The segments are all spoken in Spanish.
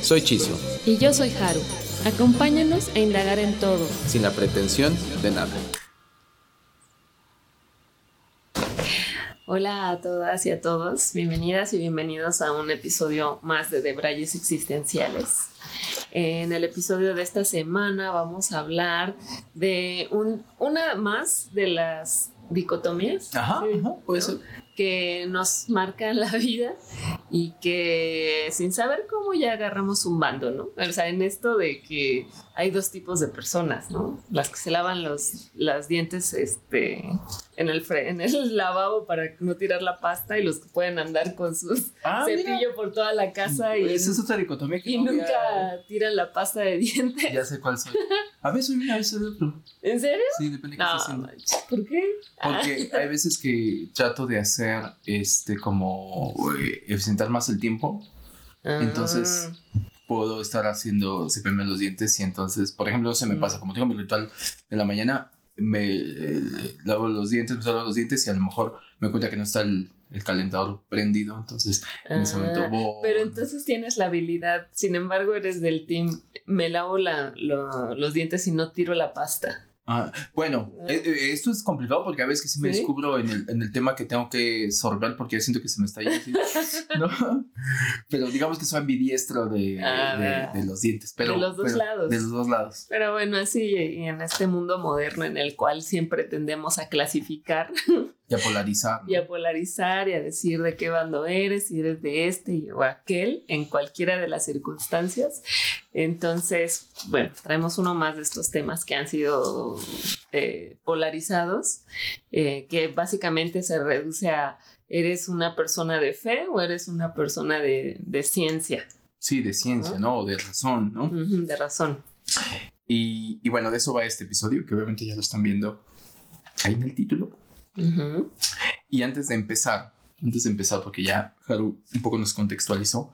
Soy Chisio. Y yo soy Haru. Acompáñanos a indagar en todo. Sin la pretensión de nada. Hola a todas y a todos, bienvenidas y bienvenidos a un episodio más de Debrayes Existenciales. En el episodio de esta semana vamos a hablar de un, una más de las dicotomías ajá, puede ser. Que nos marcan la vida y que sin saber cómo ya agarramos un bando, ¿no? O sea, en esto de que hay dos tipos de personas, ¿no? Las que se lavan los, los dientes este, en, el en el lavabo para no tirar la pasta y los que pueden andar con sus Ah, cepillo mira. por toda la casa y, Esa es otra dicotomía que y no nunca tiran la pasta de dientes. Ya sé cuál soy. A veces soy una, a veces soy otro. ¿En serio? Sí, depende de qué No, estés haciendo. ¿por qué? Porque hay veces que trato de hacer este como eh, eficientar más el tiempo. Ah. Puedo estar haciendo cepillarme los dientes y entonces, por ejemplo, se me pasa, como tengo mi ritual de la mañana, me eh, lavo los dientes, me lavo los dientes y a lo mejor me cuenta que no está el, el calentador prendido, entonces en ese momento Ah, voy- Pero entonces tienes la habilidad, sin embargo eres del team, me lavo la- lo- los dientes y no tiro la pasta. Ah, bueno, eh, eh, esto es complicado porque a veces que sí me ¿Sí? descubro en el, en el tema que tengo que sorber porque ya siento que se me está yendo. Pero digamos que soy ambidiestro de, Ah. de- de los dientes. Pero, De los dos pero- lados. De los dos lados. Pero bueno, así y en este mundo moderno en el cual siempre tendemos a clasificar Y a polarizar. ¿no? y a polarizar y a decir de qué bando eres, si eres de este y- o aquel, en cualquiera de las circunstancias. Entonces, bueno, traemos uno más de estos temas que han sido eh, polarizados, eh, que básicamente se reduce a, ¿eres una persona de fe o eres una persona de, de ciencia? Sí, de ciencia, ¿no? O de razón, ¿no? De razón. Y, y bueno, de eso va este episodio, que obviamente ya lo están viendo ahí en el título. Ujú. Y antes de empezar, antes de empezar, porque ya Haru un poco nos contextualizó,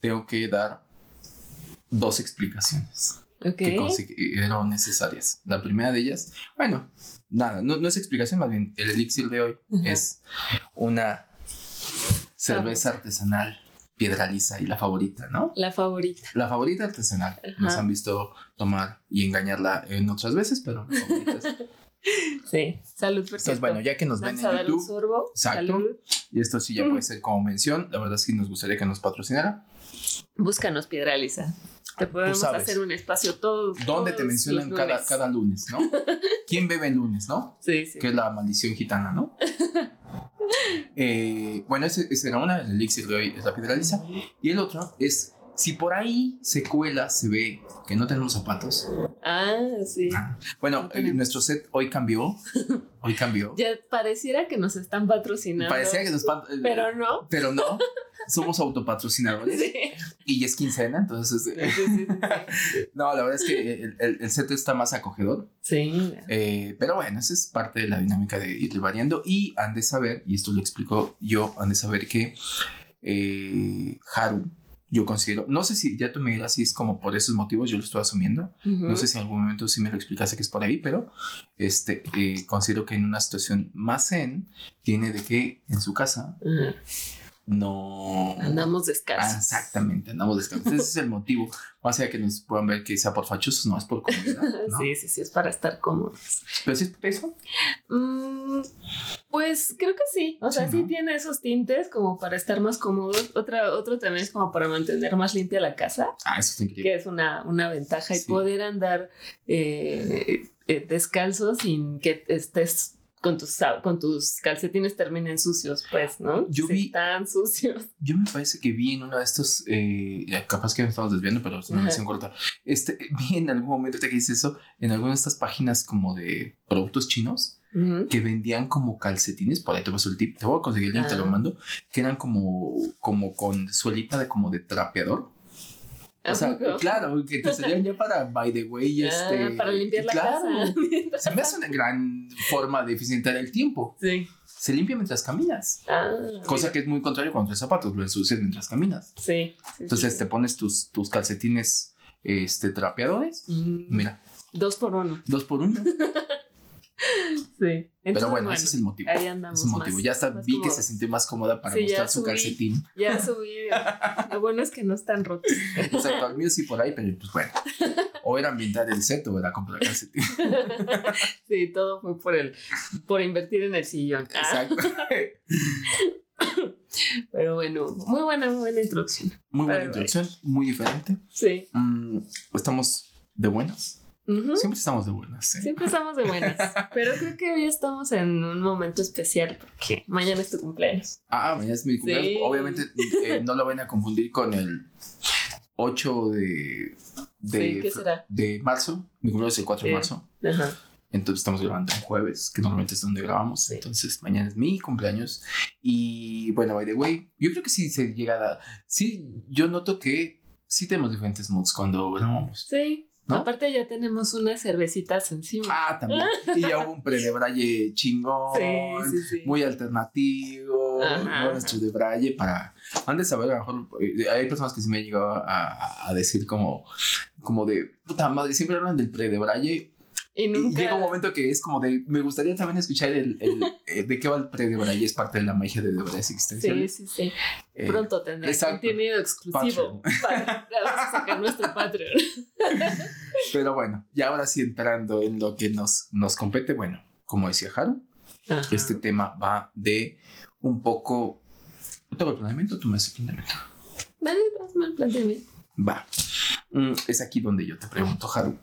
tengo que dar dos explicaciones. Ok. que considero necesarias. La primera de ellas, bueno, nada, no, no es explicación, más bien el elixir de hoy Ajá. es una cerveza artesanal piedraliza y la favorita, ¿no? La favorita. La favorita artesanal. Nos Ajá. han visto tomar y engañarla en otras veces, pero la favorita es- Sí. Salud, perfecto. Entonces, bueno, ya que nos ven en YouTube, sorbo. Exacto. Salud. y esto sí ya puede ser como mención, la verdad es que nos gustaría que nos patrocinara. Búscanos, Piedraliza. Te podemos sabes. hacer un espacio todo. ¿Dónde te mencionan cada, lunes. cada lunes, no? ¿Quién bebe en lunes, no? Sí, sí. que es la maldición gitana, ¿no? Eh, bueno, ese, ese era una, el elixir de hoy es la piedraliza. Y el otro es, si por ahí se cuela, se ve que no tenemos zapatos. Ah, sí. Bueno, No eh, nuestro set hoy cambió. Hoy cambió. Ya pareciera que nos están patrocinando. Parecía que nos... Pero no. pero no. Somos autopatrocinadores. Sí. Y ya es quincena, entonces... Sí, sí, sí, no, la verdad es que el, el- el set está más acogedor. sí. Eh, pero bueno, esa es parte de la dinámica de ir variando. Y han de saber, y esto lo explico yo, han de saber que eh, Haru, yo considero, no sé si ya tú me dirás si es como por esos motivos, yo lo estoy asumiendo. No sé si en algún momento sí me lo explicase que es por ahí, pero este, eh, considero que en una situación más zen, tiene de que en su casa. No... Andamos descalzos. exactamente, andamos descansados. Ese es el motivo. Más allá que nos puedan ver que sea por fachosos, no es por comodidad. ¿no? Sí, sí, sí, es para estar cómodos. Pero si es por eso, Mm, pues creo que sí. O sea, Sí, sí, ¿no? tiene esos tintes como para estar más cómodos. Otra, otro también es como para mantener más limpia la casa, ah, eso está increíble. que es una, una ventaja. Y Sí. poder andar eh, eh, descalzo sin que estés con tus, con tus calcetines terminen sucios, pues, ¿no? Yo vi- Tan sucios. Yo me parece que vi en uno de estos, eh, capaz que nos estamos desviando, pero una Ajá. versión corta. Este, vi en algún momento te que dices eso, en alguna de estas páginas como de productos chinos que vendían como calcetines, por ahí te paso el tip, te voy a conseguir el link, te lo Ah. mando, que eran como, como con suelita de como de trapeador. O sea, claro, que te salían ya para, by the way, Ah, este... para limpiar la claro. casa. Se me hace una gran forma de eficientar el tiempo. Sí. Se limpia mientras caminas. Ah, Cosa mira. que es muy contrario cuando traes zapatos, lo ensucias mientras caminas. Sí. sí, Entonces sí. te pones tus, tus calcetines este, trapeadores. Mm, Mira, Dos por uno. dos por uno. Sí. Pero bueno, ese es el motivo. Ahí andamos. Es el motivo. más- Ya hasta vi que se sintió más cómoda para Sí, mostrar su subí. calcetín. Ya subí. Lo bueno es que no están rotos. Exacto, al mío sí por ahí, pero pues bueno. O era ambientar el set o era comprar calcetín. Sí, todo fue por el, por invertir en el sillón. Ah, Exacto. pero bueno, muy buena, muy buena introducción. Muy buena introducción, muy diferente. Sí. Mm, estamos de buenas. Siempre estamos de buenas. ¿eh? Siempre estamos de buenas. Pero creo que hoy estamos en un momento especial porque mañana es tu cumpleaños. Ah, mañana es mi cumpleaños. Sí. Obviamente eh, no lo van a confundir con el 8 de, de, Sí, ¿qué será? de marzo. Mi cumpleaños es el 4 de marzo. Ajá. Entonces estamos grabando en jueves, que normalmente es donde grabamos. Entonces mañana es mi cumpleaños. Y bueno, by the way, yo creo que sí se llega a... Sí, yo noto que sí tenemos diferentes moods cuando grabamos. Sí. ¿No? Aparte ya tenemos unas cervecitas encima. Ah, también. Y ya hubo un pre-de-braille chingón. sí, sí, sí. Muy alternativo, de braille para... Han de saber, a lo mejor, eh, hay personas que sí me han llegado a, a- a decir como, como de, puta madre, siempre hablan del pre y y nunca. llega un momento que es como de, me gustaría también escuchar el, el, eh, de qué va el pre de braille, es parte de la magia de deberes Sí, existenciales. sí, sí. Eh, Pronto tendrá exacto. contenido exclusivo. Para, vamos a sacar nuestro Patreon. pero bueno, y ahora sí entrando en lo que nos, nos compete, bueno, como decía Haru, Ajá. este tema va de un poco... ¿Yo te hago el planteamiento o tú me haces el planteamiento? Vale, hazme el planteamiento. Va. Mm, Es aquí donde yo te pregunto, Haru.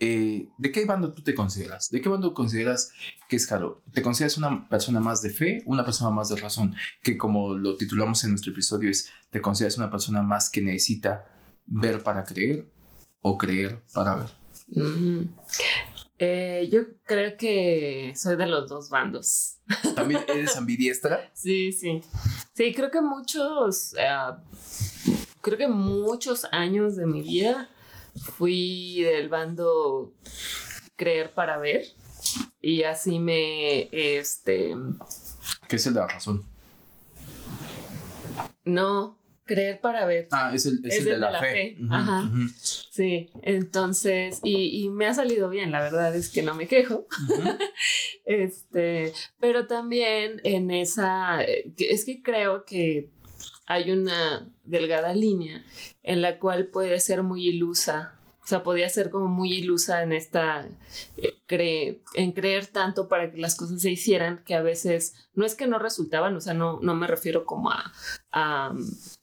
Eh, ¿De qué bando tú te consideras? ¿De qué bando consideras que es Haru? ¿Te consideras una persona más de fe, una persona más de razón? Que como lo titulamos en nuestro episodio es, ¿te consideras una persona más que necesita ver para creer o creer para ver? Ujú. Eh, yo creo que soy de los dos bandos. ¿También eres ambidiestra? Sí, sí. Sí, creo que muchos, ah, creo que muchos años de mi vida fui del bando creer para ver y así me, este, ¿Qué es el de la razón? no, creer para ver. Ah, es el, es el de, la, fe. Ajá. Sí, entonces, y, y me ha salido bien, la verdad es que no me quejo. Este, pero también en esa, eh, es que creo que hay una delgada línea en la cual puede ser muy ilusa. O sea, podía ser como muy ilusa en esta, eh, cre- en creer tanto para que las cosas se hicieran que a veces no es que no resultaban, o sea, no, no me refiero como a, a,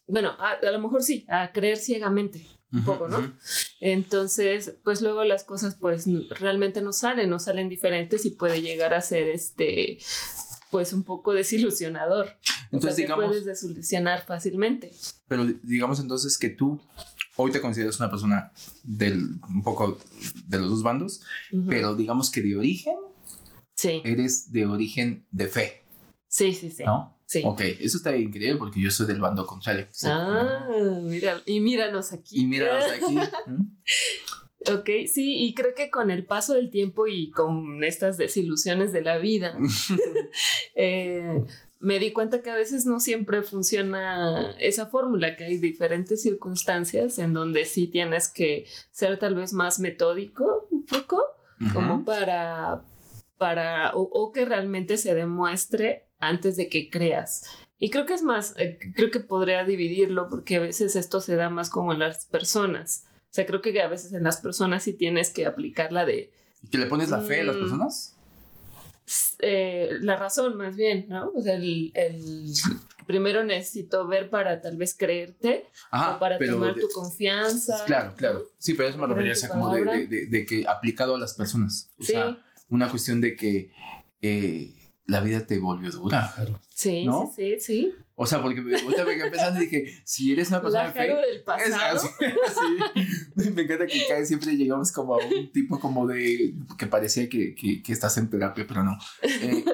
bueno, a, a lo mejor sí, a creer ciegamente un poco, ¿no? Entonces, pues luego las cosas pues realmente no salen, no salen diferentes y puede llegar a ser este pues un poco desilusionador. Entonces, o sea, digamos, te puedes desilusionar fácilmente. Pero digamos entonces que tú hoy te consideras una persona del un poco de los dos bandos, pero digamos que de origen sí, eres de origen de fe, sí, sí, sí. ¿no? Sí. Ok, eso está increíble porque yo soy del bando contrario. Sí. Ah, mira, y míranos aquí. Y mira aquí. ¿Mm? Ok, sí, y creo que con el paso del tiempo y con estas desilusiones de la vida, eh, me di cuenta que a veces no siempre funciona esa fórmula, que hay diferentes circunstancias en donde sí tienes que ser tal vez más metódico un poco, como para, para o, o que realmente se demuestre antes de que creas. Y creo que es más, eh, creo que podría dividirlo porque a veces esto se da más como en las personas. O sea, creo que a veces en las personas sí tienes que aplicar la de ¿Y ¿Que le pones la fe a las Mm. personas? eh, la razón más bien, ¿no? O sea, el, el- primero necesito ver para tal vez creerte Ajá, o para tomar de- tu confianza. Claro, claro. Sí, pero eso me refería sea, como de, de- que aplicado a las personas. O Sí, sea, una cuestión de que eh, la vida te volvió dura, Jaro. sí, ¿no? sí, sí, sí. O sea, porque me, me quedé pensando y dije, si eres una persona Jaro del Es pasado. así, sí. Me encanta que vez siempre llegamos como a un tipo como de que parecía que, que, que estás en terapia, pero no. Eh,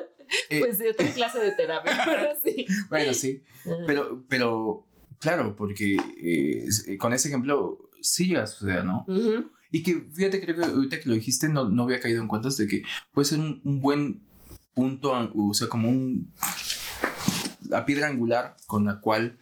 eh, Pues de otra clase de terapia, pero sí. bueno, sí, pero, pero claro, porque eh, eh, con ese ejemplo sí llega a suceder, ¿no? Y que fíjate, creo que ahorita que lo dijiste no, no había caído en cuentas de que puede ser un, un buen punto, o sea, como un la piedra angular con la cual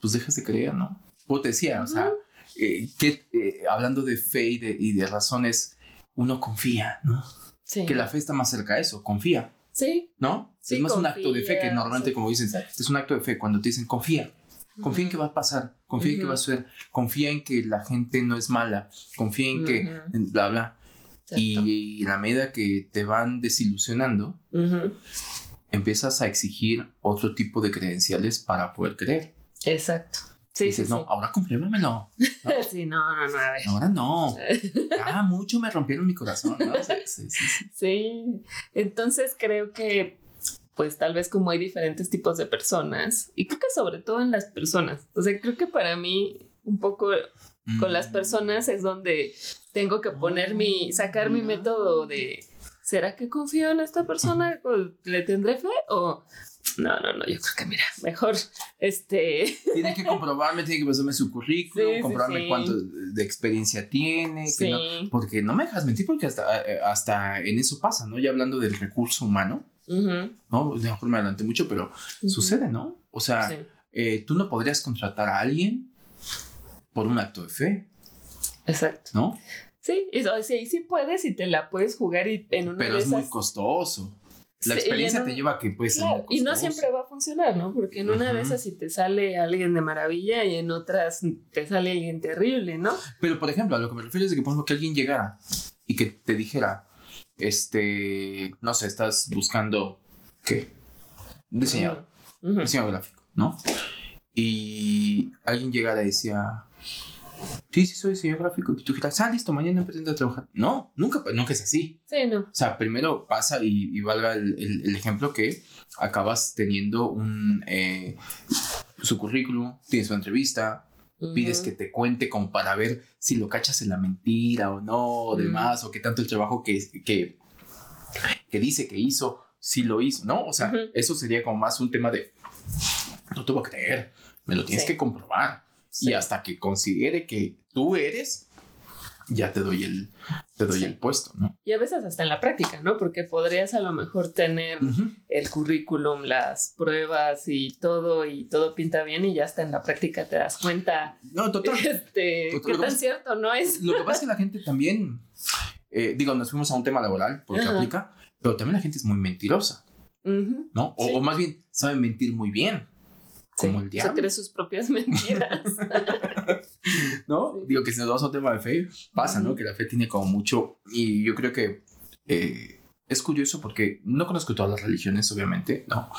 pues dejas de creer, ¿no? Como te decía, o sea, eh, que eh, hablando de fe y de, y de, razones, uno confía, ¿no? Sí. Que la fe está más cerca de eso, confía. Sí. ¿No? Sí, es más confía, un acto de fe que normalmente, sí, como dicen, es un acto de fe cuando te dicen confía. Confía en que va a pasar, confía en que va a suceder, confía en que la gente no es mala, confía en que bla bla. Exacto. Y en la medida que te van desilusionando. Empiezas a exigir otro tipo de credenciales para poder creer. Exacto. Sí, dices, sí, no, ahora compruébamelo. sí. Sí, no, no, no, a ver. Ahora no. Ah, mucho me rompieron mi corazón. ¿no? Sí, sí, entonces creo que pues tal vez como hay diferentes tipos de personas y creo que sobre todo en las personas, o sea, creo que para mí un poco con las Mm. personas es donde tengo que poner mi, sacar mi método de, ¿será que confío en esta persona? ¿O ¿Le tendré fe? O no, no, no, yo creo que mira, mejor este, Tiene que comprobarme, tiene que pasarme su currículum, Sí, sí, comprobarme sí. cuánto de experiencia tiene. que sí, no- porque no me dejas mentir, porque hasta, hasta en eso pasa, ¿no? Ya hablando del recurso humano, ujú, ¿no? De mejor me adelanté mucho, pero ujú, sucede, ¿no? O sea, sí, eh, tú no podrías contratar a alguien por un acto de fe, exacto. ¿no? Sí, y, o sea, y sí puedes y te la puedes jugar y en una Pero de es muy costoso. La Sí, experiencia te lleva a que puede ser Claro, y no siempre va a funcionar, ¿no? Porque en una de Ujú. esas si te sale alguien de maravilla y en otras te sale alguien terrible, ¿no? Pero, por ejemplo, a lo que me refiero es de que, por ejemplo, que alguien llegara y que te dijera, este, no sé, estás buscando, ¿qué? Un diseñador, diseñador gráfico, ¿no? Y alguien llegara y decía, sí, sí, soy diseñador gráfico. Y tú dijeras, ah, listo, mañana empiezo a trabajar. No, nunca, nunca es así. Sí, no. O sea, primero pasa y, y valga el, el- el ejemplo que acabas teniendo un, eh, su currículum, tienes una entrevista, pides que te cuente como para ver si lo cachas en la mentira o no, o demás, o qué tanto el trabajo que, que, que dice que hizo, si lo hizo, ¿no? O sea, Ujú. eso sería como más un tema de, no te voy a creer, me lo tienes Sí. que comprobar. Sí. Y hasta que considere que tú eres, ya te doy el, te doy Sí. el puesto, ¿no? Y a veces hasta en la práctica, ¿no? Porque podrías a lo mejor tener Ujú. el currículum, las pruebas y todo, y todo pinta bien, y ya hasta en la práctica te das cuenta, No, total. este, Total, qué tan pasa- cierto no es. Lo que pasa es que la gente también, eh, digo, nos fuimos a un tema laboral porque Ajá. aplica, pero también la gente es muy mentirosa, Ujú. ¿no? O, Sí. o más bien, sabe mentir muy bien, como Sí, el Se diablo, cree sus propias mentiras. ¿no? Sí. Digo que si nos vamos a un tema de fe, pasa, ¿no? Que la fe tiene como mucho, y yo creo que eh, es curioso porque no conozco todas las religiones, obviamente, ¿no?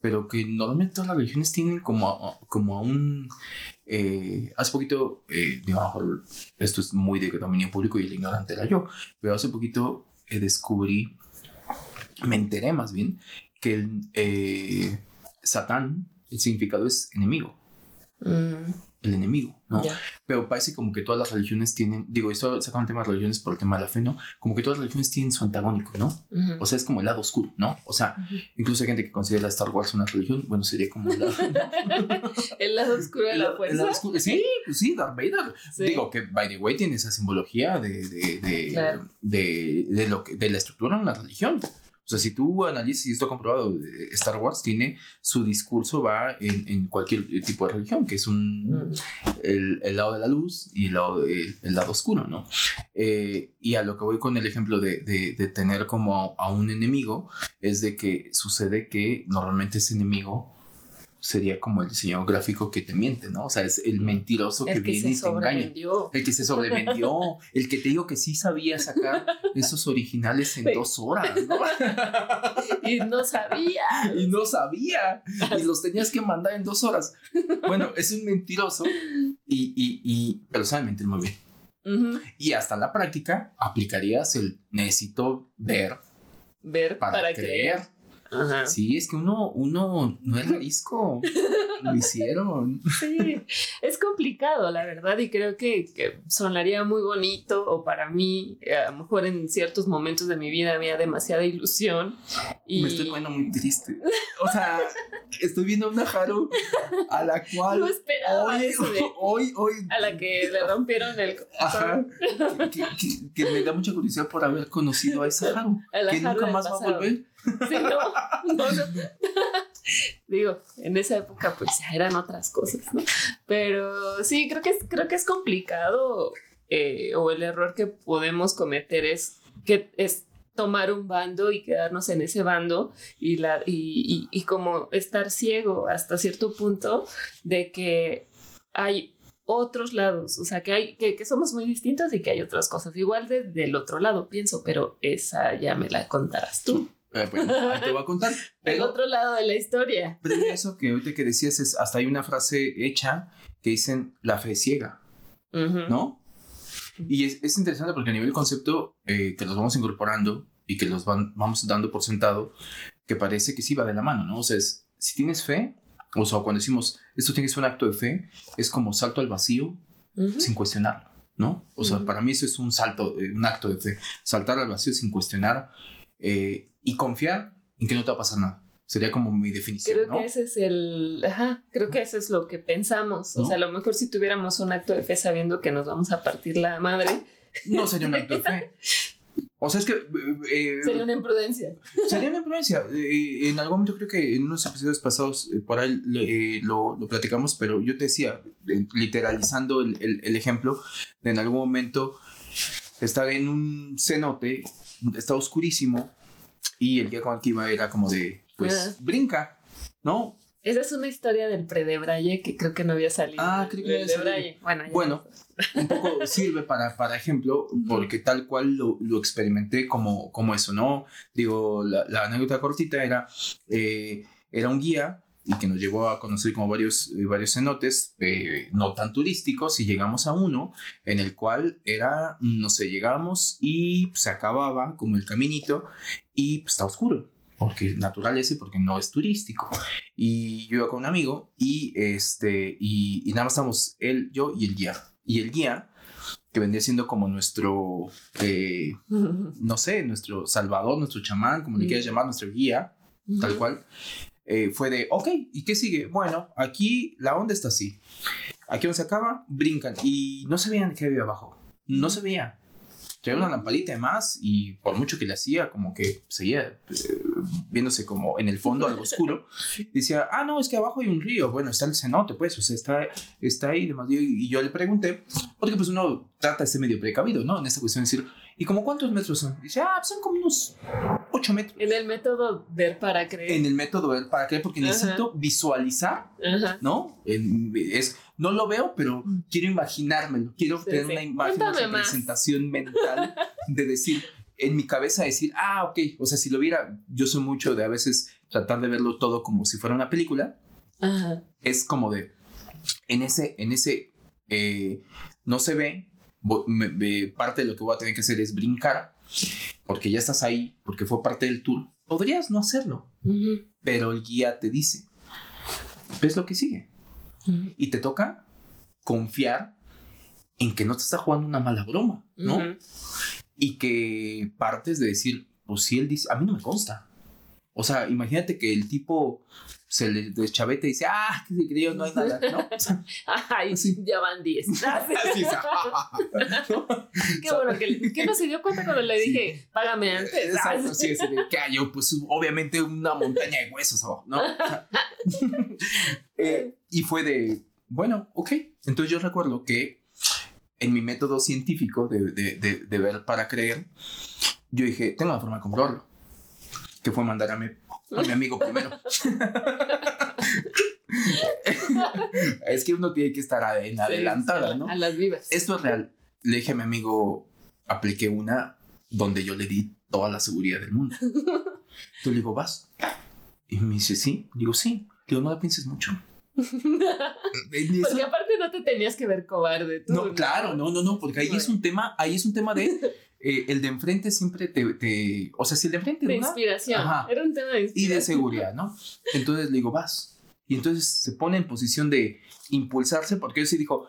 Pero que normalmente todas las religiones tienen como, a- como a un... eh, hace poquito, eh, digo, esto es muy de dominio público y el ignorante era yo, pero hace poquito eh, descubrí, me enteré más bien, que el eh, Satán, el significado es enemigo, Mm, el enemigo, ¿no? ya. Pero parece como que todas las religiones tienen, digo, esto saca un tema de religiones por el tema de la fe, ¿no? Como que todas las religiones tienen su antagónico, ¿no? Ujú. O sea, es como el lado oscuro, ¿no? O sea, Ujú. incluso hay gente que considera Star Wars una religión, bueno, sería como el lado, el lado oscuro de el la lado- el fuerza. lado oscuro. Sí, pues sí, Darth Vader. Sí. Digo que, by the way, tiene esa simbología de, de, de, Claro. de, de lo que, de la estructura de una religión. O sea, si tú analizas, y esto ha comprobado, eh, Star Wars tiene su discurso, va en, en cualquier tipo de religión, que es un, Mm, el, el lado de la luz y el lado, de- el lado oscuro, ¿no? Eh, y a lo que voy con el ejemplo de, de- de tener como a un enemigo, es de que sucede que normalmente ese enemigo sería como el diseñador gráfico que te miente, ¿no? O sea, es el mentiroso que, el que viene y te engaña. El que se sobrevendió, el que te digo que sí sabía sacar esos originales en Sí. dos horas, ¿no? Y no sabía. y no sabía y los tenías que mandar en dos horas. Bueno, es un mentiroso y, y, y pero sabe mentir muy bien. Y hasta en la práctica aplicarías el necesito ver Ver para, para, creer. creer. Ajá. Sí, es que uno, uno no es risco. Lo hicieron. Sí, es complicado, la verdad, y creo que, que, sonaría muy bonito, o para mí, a lo mejor en ciertos momentos de mi vida había demasiada ilusión. Y... Me estoy poniendo muy triste. O sea, estoy viendo una Haru a la cual. No esperaba hoy, eso de- hoy, hoy. A la que le rompieron el Ajá. Que, que- que me da mucha curiosidad por haber conocido a esa Haru. A la Que Haru nunca más va a volver. Sí, no, no, no. Digo, en esa época pues ya eran otras cosas, ¿no? Pero sí, creo que es, creo que es complicado eh, o el error que podemos cometer es que es tomar un bando y quedarnos en ese bando y, la, y, y, como estar ciego hasta cierto punto de que hay otros lados, o sea, que, hay, que, que somos muy distintos y que hay otras cosas. Igual de- del otro lado, pienso, pero esa ya me la contarás tú. Eh, bueno, ahí te voy a contar. El otro lado de la historia. pero eso que ahorita que decías es, hasta hay una frase hecha que dicen la fe ciega. ¿no? Y es, es interesante porque a nivel concepto eh, que los vamos incorporando y que los van, vamos dando por sentado, que parece que sí va de la mano, ¿no? O sea, es, si tienes fe, o sea, cuando decimos esto tiene que ser un acto de fe, es como salto al vacío sin cuestionarlo, ¿no? O sea, para mí eso es un salto, eh, un acto de fe, saltar al vacío sin cuestionar eh, y confiar en que no te va a pasar nada. Sería como mi definición, Creo ¿no? que ese es el. Ajá, creo que eso es lo que pensamos. O ¿No? sea, a lo mejor si tuviéramos un acto de fe sabiendo que nos vamos a partir la madre, No sería un acto de fe. O sea, es que eh, eh, sería una imprudencia. sería una influencia. Eh, en algún momento creo que en unos episodios pasados eh, por ahí eh, lo, lo platicamos, pero yo te decía, eh, literalizando el, el- el ejemplo, en algún momento estar en un cenote, está oscurísimo, y el guía con el que iba era como de, pues, Ah. brinca, ¿no? Esa es una historia del pre-de-Braille que creo que no había salido. Ah, creo que había de Braille. Bueno, Bueno, un poco sirve para, para ejemplo, porque tal cual lo, lo experimenté como, como eso, ¿no? Digo, la, la anécdota cortita era, eh, era un guía y que nos llevó a conocer como varios, eh, varios cenotes eh, no tan turísticos y llegamos a uno en el cual era, no sé, llegamos y se acababa como el caminito y pues, está oscuro. Porque natural ese, porque no es turístico. Y yo iba con un amigo y este, y, y nada más estamos él, yo y el guía. Y el guía, que vendría siendo como nuestro, eh, no sé, nuestro salvador, nuestro chamán, como le Mm. quieras llamar, nuestro guía, tal cual, eh, fue de, ok, ¿y qué sigue? Bueno, aquí la onda está así. Aquí donde se acaba, brincan. Y no se veían qué había abajo. No se veía. Traía una lamparita de más y por mucho que le hacía, como que seguía eh, viéndose como en el fondo algo oscuro. Decía, ah, no, es que abajo hay un río. Bueno, está el cenote, pues, o sea, está, está ahí. y demás. Y, y yo le pregunté, porque pues uno trata de ser medio precavido, ¿no? En esta cuestión de decir, ¿y como cuántos metros son? Dice, ah, son como unos 8 metros. En el método ver para creer. En el método ver para qué, porque Ajá. necesito visualizar, Ajá. ¿no? En- es, no lo veo, pero quiero imaginármelo. Quiero Sí, tener sí. una imagen, una representación mental de decir, en mi cabeza decir, ah, ok, o sea, si lo viera, yo soy mucho de a veces tratar de verlo todo como si fuera una película, Ajá. es como de, en ese, en ese, eh, no se ve, me- me- parte de lo que voy a tener que hacer es brincar, porque ya estás ahí, porque fue parte del tour. Podrías no hacerlo, pero el guía te dice, ves lo que sigue. Y te toca confiar en que no te está jugando una mala broma, ¿no? Y que partes de decir, pues si él dice, a mí no me consta. O sea, imagínate que el tipo se le deschavete y dice, ah, que creyó, no hay nada, ¿no? Ay, Sí. ya van 10. así es, ¿no? Qué bueno que, que no se dio cuenta cuando le Sí. dije, págame antes. Exacto, sí, de que hay, yo, pues obviamente una montaña de huesos abajo, ¿no? Eh, y fue de, bueno, ok. Entonces yo recuerdo que en mi método científico de, de- de- de ver para creer, yo dije, tengo una forma de comprobarlo. Que fue mandar a mi, a mi amigo primero. es que uno tiene que estar en adelantada, ¿no? A las vivas. Esto es real. Le dije a mi amigo, apliqué una donde yo le di toda la seguridad del mundo. Entonces le digo, vas. Y me dice, sí. Digo, sí. Digo, no la pienses mucho. Porque aparte no te tenías que ver cobarde. Tú, no, claro, no, no, no, porque ahí es un tema, ahí es un tema de eh, el de enfrente siempre te, te- o sea, si el de enfrente De inspiración. Ajá. Era un tema de y de inspiración. seguridad, ¿no? Entonces le digo, vas. y entonces se pone en posición de impulsarse porque él sí dijo,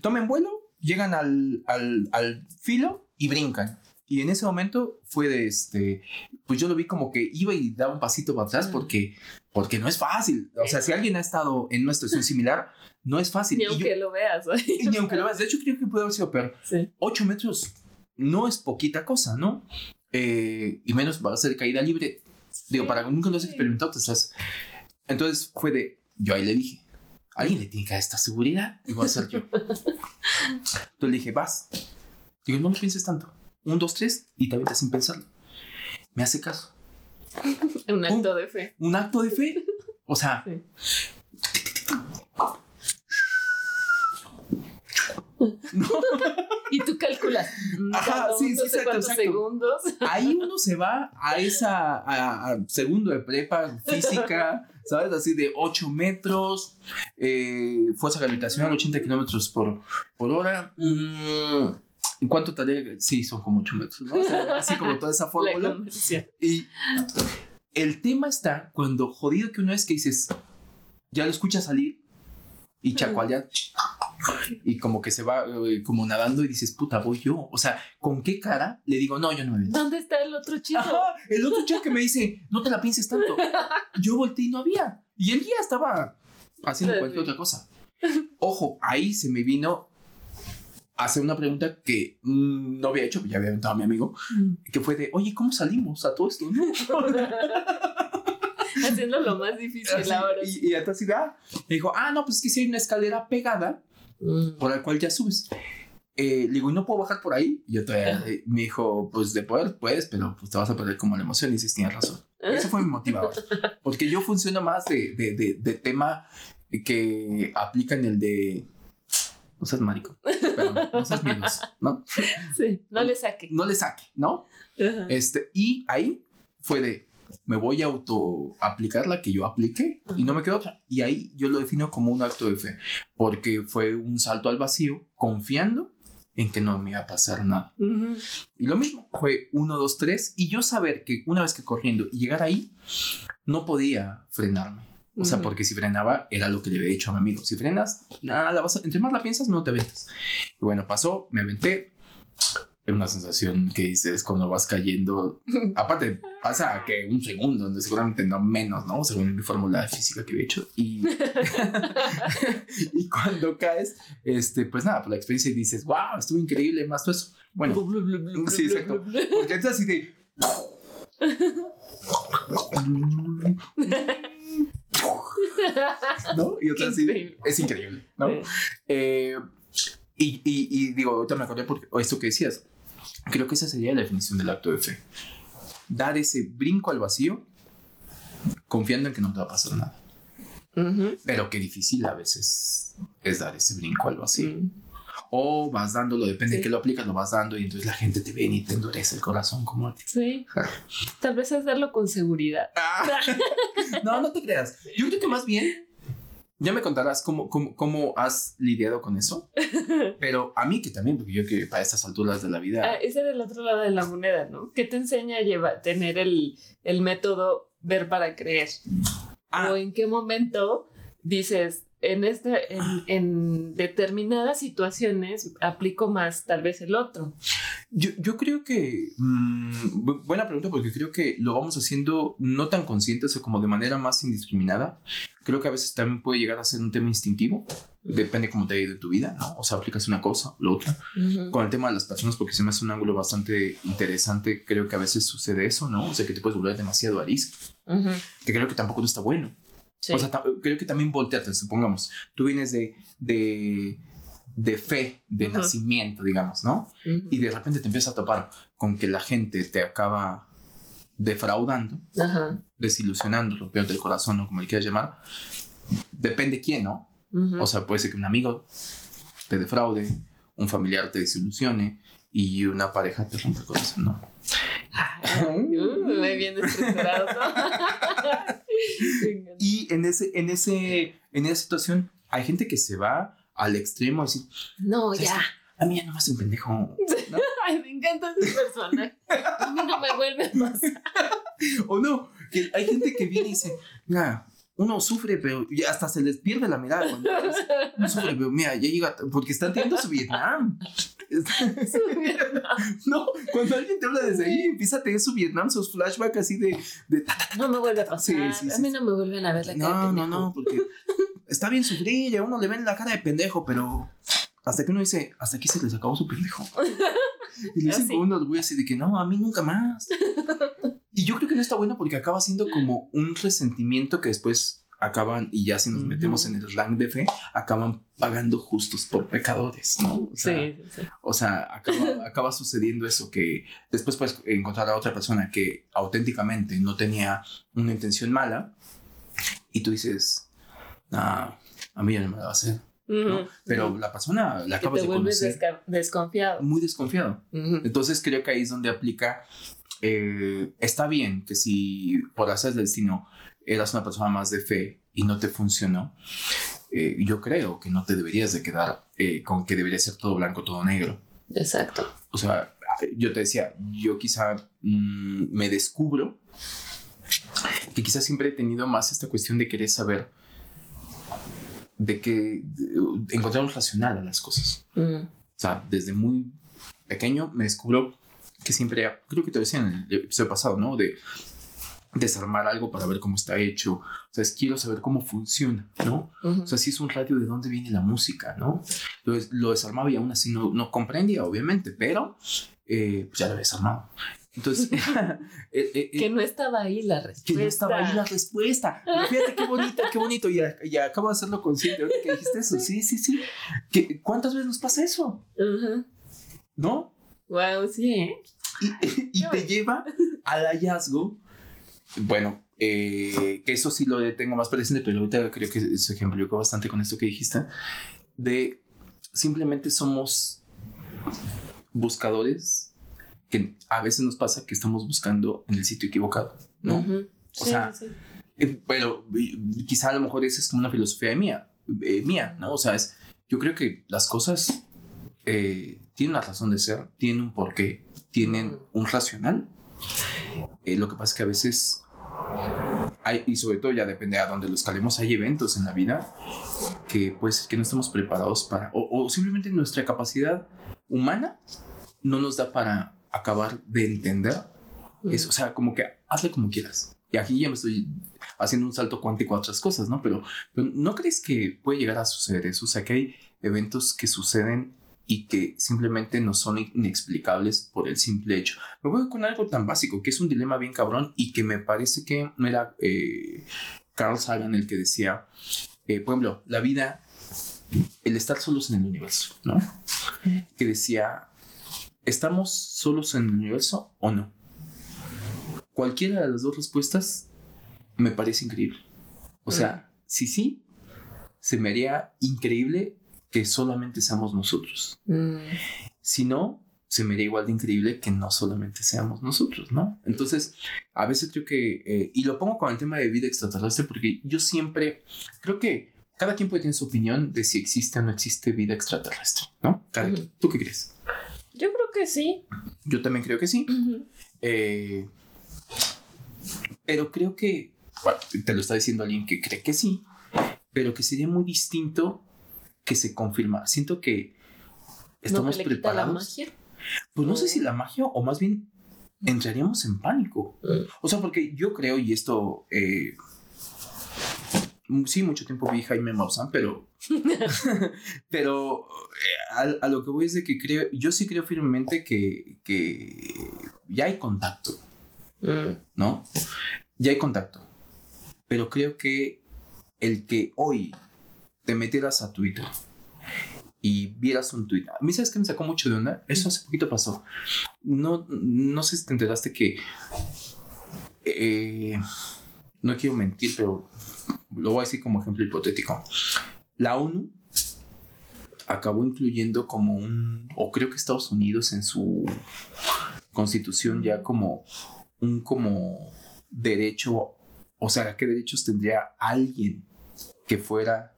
tomen vuelo, llegan al, al, al filo y brincan. Y en ese momento fue de este, pues yo lo vi como que iba y daba un pasito para atrás porque, porque no es fácil. O sea, si alguien ha estado en una situación similar, no es fácil. Ni Y yo- aunque lo veas. ni aunque lo veas, de hecho creo que puede haber sido peor. Sí. 8 metros no es poquita cosa, ¿no? Eh, y menos va a ser caída libre. Digo, para que nunca lo has experimentado, estás. Entonces fue de. Yo ahí le dije, alguien le tiene que dar esta seguridad y voy a ser yo. Entonces le dije, vas. Digo, no lo pienses tanto. Un, dos, tres y te avientas sin pensarlo. Me hace caso. Un acto de fe. Un acto de fe. O sea, Sí. Y tú calculas. mm, Ajá, sí, sí, exacto, exacto. segundos. ahí uno se va a esa a, a segundo de prepa física, ¿sabes? Así de 8 metros, eh, fuerza gravitacional 80 kilómetros por, por hora. Mm, ¿En cuánto tarea? Sí, son como 8 metros, ¿no? O sea, así como toda esa La fórmula. Y el tema está cuando jodido que uno es que dices, ya lo escuchas salir y chacualear. Y como que se va eh, como nadando y dices, puta, voy yo. O sea, ¿con qué cara le digo, no, yo no me meto? ¿Dónde está el otro chico? Ajá, el otro chico que me dice, no te la pienses tanto. Yo volteé y no había. Y el guía estaba haciendo cualquier otra cosa. Ojo, ahí se me vino a hacer una pregunta que mm, no había hecho, ya había preguntado a mi amigo, que fue de, oye, ¿cómo salimos a todo esto? no?" Haciendo lo más difícil Así, ahora. y, y entonces, ah, me dijo, ah, no, pues es que si hay una escalera pegada Mm. por la cual ya subes. Eh, le digo, ¿y no puedo bajar por ahí? Y yo todavía, eh, me dijo, pues de poder puedes, pero pues te vas a perder como la emoción. Y dices, tienes razón. Eso fue mi motivador. Porque yo funciono más de, de, de, de tema que aplica en el de. No seas marico. Perdón, no seas miedoso, ¿no? Sí, no le saque. No le saque, ¿no? Ajá. Este, y ahí fue de. Me voy a auto aplicar la que yo apliqué y no me quedó otra. Y ahí yo lo defino como un acto de fe, porque fue un salto al vacío, confiando en que no me iba a pasar nada. Y lo mismo, fue uno, dos, tres. Y yo saber que una vez que corriendo y llegar ahí, no podía frenarme. O sea, porque si frenaba, era lo que le había dicho a mi amigo. Si frenas, nada, la vas a- entre más la piensas, no te aventas. Y bueno, pasó, me aventé. Una sensación que dices cuando vas cayendo. Aparte, pasa que un segundo, donde seguramente no menos, ¿no? Según mi fórmula de física que había hecho. Y, y cuando caes, este, pues nada, por la experiencia dices, wow, estuvo increíble, más todo eso. Bueno, Sí, exacto. porque es así de. ¿No? Y otra así. Es increíble, ¿no? Eh, y, y, y digo, ahorita me acordé porque, o esto que decías. Creo que esa sería la definición del acto de fe. Dar ese brinco al vacío confiando en que no te va a pasar nada. Ujú. Pero qué difícil a veces es dar ese brinco al vacío. Mm. O vas dándolo, depende de Sí. qué lo aplicas, lo vas dando y entonces la gente te ve y te endurece el corazón como a ti. Sí. Tal vez hacerlo con seguridad. Ah. No, no te creas. Yo creo que más bien, ya me contarás cómo, cómo, cómo has lidiado con eso. Pero a mí que también, porque yo que para estas alturas de la Ah, vida... ese era el otro lado de la moneda, ¿no? ¿Qué te enseña a llevar, tener el, el método ver para creer? Ah. ¿O en qué momento dices, en, este, en, en determinadas situaciones aplico más tal vez el otro? Yo, yo creo que... mm, bu- buena pregunta porque creo que lo vamos haciendo no tan conscientes o como de manera más indiscriminada. Creo que a veces también puede llegar a ser un tema instintivo. Depende cómo te ha ido en tu vida, ¿no? O sea, aplicas una cosa o la otra. Ujú. con el tema de las personas porque se me hace un ángulo bastante interesante. Creo que a veces sucede eso, ¿no? O sea, que te puedes volver demasiado arisco, Ujú. que creo que tampoco no está bueno. Sí. O sea, creo que también voltearte, supongamos. Tú vienes de, de, de fe, de Ujú. nacimiento, digamos, ¿no? Ujú. Y de repente te empiezas a topar con que la gente te acaba defraudando, Ajá. desilusionando, rompiendo el corazón o como le quieras llamar. Depende quién, ¿no? O sea, puede ser que un amigo te defraude, un familiar te desilusione y una pareja te rompe el corazón, ¿no? Uh, muy bien estructurado. ¿no? Y en, ese, en, ese, en esa situación hay gente que se va al extremo, así, no, ¿sabes ya. qué? A mí ya no me hace un pendejo. ¿no? Ay, me encanta ese personaje. A mí no me vuelve pasar. o no, que hay gente que viene y dice, mira, uno sufre, pero hasta se les pierde la mirada. Cuando uno sufre, pero mira, ya llega, porque están teniendo su Vietnam. No, cuando alguien te habla desde ahí, empieza a tener su Vietnam, sus flashbacks así de, de ta, ta, ta. No me vuelve a pasar. Sí, sí, a sí, mí sí. no me vuelven a ver la cara. de No, no, no, porque está bien sufrir y a uno le ven la cara de pendejo, pero hasta que uno dice, hasta aquí se les acabó su pendejo. Y le dicen con un orgullo así de que no, a mí nunca más. Y yo creo que no está bueno porque acaba siendo como un resentimiento que después acaban, y ya si nos metemos en el rank de fe, acaban pagando justos por pecadores, ¿no? O sea, Sí, sí, o sea, acaba, acaba sucediendo eso, que después puedes encontrar a otra persona que auténticamente no tenía una intención mala y tú dices, nah, a mí ya no me la va a hacer, ¿no? Pero Ujú. la persona la que acabas te de vuelves conocer desconfiado. muy desconfiado. Ujú. Entonces creo que ahí es donde aplica, eh, está bien que si por hacer el destino eras una persona más de fe y no te funcionó, eh, yo creo que no te deberías de quedar eh, con que debería ser todo blanco, todo negro. Exacto. O sea, yo te decía, yo quizá mm, me descubro que quizá siempre he tenido más esta cuestión de querer saber, de que un racional a las cosas. Mm. O sea, desde muy pequeño me descubro que siempre, creo que te decía en el episodio pasado, ¿no? De desarmar algo para ver cómo está hecho. O sea, es, quiero saber cómo funciona, ¿no? Ujú. O sea, si es un radio, ¿de dónde viene la música, no? Lo, lo desarmaba y aún así no, no comprendía, obviamente, pero eh, pues ya lo había desarmado. Entonces, eh, eh, eh, que no estaba ahí la respuesta. que no estaba ahí la respuesta. Fíjate qué bonito, qué bonito. Y, y acabo de hacerlo consciente ahorita que dijiste eso. Sí, sí, sí. ¿Qué- ¿Cuántas veces nos pasa eso? Ujú. ¿No? Wow, sí, ¿eh? Y, y te lleva al hallazgo. Bueno, eh, que eso sí lo tengo más presente, pero ahorita creo que se ejemplificó bastante con esto que dijiste. De simplemente somos buscadores que a veces nos pasa que estamos buscando en el sitio equivocado, ¿no? Ujú. O Sí, sea, sí. Eh, Pero quizá a lo mejor esa es como una filosofía mía, eh, mía, ¿no? O sea, es, yo creo que las cosas eh, tienen una razón de ser, tienen un porqué, tienen un racional. Eh, lo que pasa es que a veces hay, y sobre todo ya depende a dónde lo escalemos, hay eventos en la vida que pues que no estamos preparados para, o, o simplemente nuestra capacidad humana no nos da para acabar de entender es, o sea, como que hazle como quieras. Y aquí ya me estoy haciendo un salto cuántico a otras cosas, ¿no? Pero, pero ¿no crees que puede llegar a suceder eso? O sea, que hay eventos que suceden y que simplemente no son inexplicables por el simple hecho. Me voy con algo tan básico, que es un dilema bien cabrón y que me parece que era eh, Carl Sagan el que decía, eh, por ejemplo, la vida, el estar solos en el universo, ¿no? Que decía, ¿estamos solos en el universo o no? Cualquiera de las dos respuestas me parece increíble. O sea, si sí, se me haría increíble que solamente seamos nosotros. Mm. Si no, se me haría igual de increíble que no solamente seamos nosotros, ¿no? Entonces, a veces creo que, eh, y lo pongo con el tema de vida extraterrestre, porque yo siempre creo que cada quien puede tener su opinión de si existe o no existe vida extraterrestre, ¿no? Cada. ¿Tú qué crees? Yo creo que sí. Yo también creo que sí. Eh, pero creo que, bueno, te lo está diciendo alguien que cree que sí, pero que sería muy distinto que se confirma. Siento que estamos ¿No que le quita la preparados. magia? Pues no sé si la magia o más bien entraríamos en pánico. Mm. O sea, porque yo creo, y esto, eh, sí, mucho tiempo vi Jaime Maussan, pero, pero eh, a, a lo que voy es de que creo, yo sí creo firmemente que, que ya hay contacto. Mm. ¿no? Ya hay contacto. Pero creo que el que hoy te metieras a Twitter y vieras un tweet. A mí, ¿sabes qué me sacó mucho de onda? Eso hace poquito pasó. No, no sé si te enteraste que. eh, no quiero mentir, pero lo voy a decir como ejemplo hipotético. La ONU acabó incluyendo como un. O creo que Estados Unidos en su constitución ya como un como derecho, o sea, ¿qué derechos tendría alguien que fuera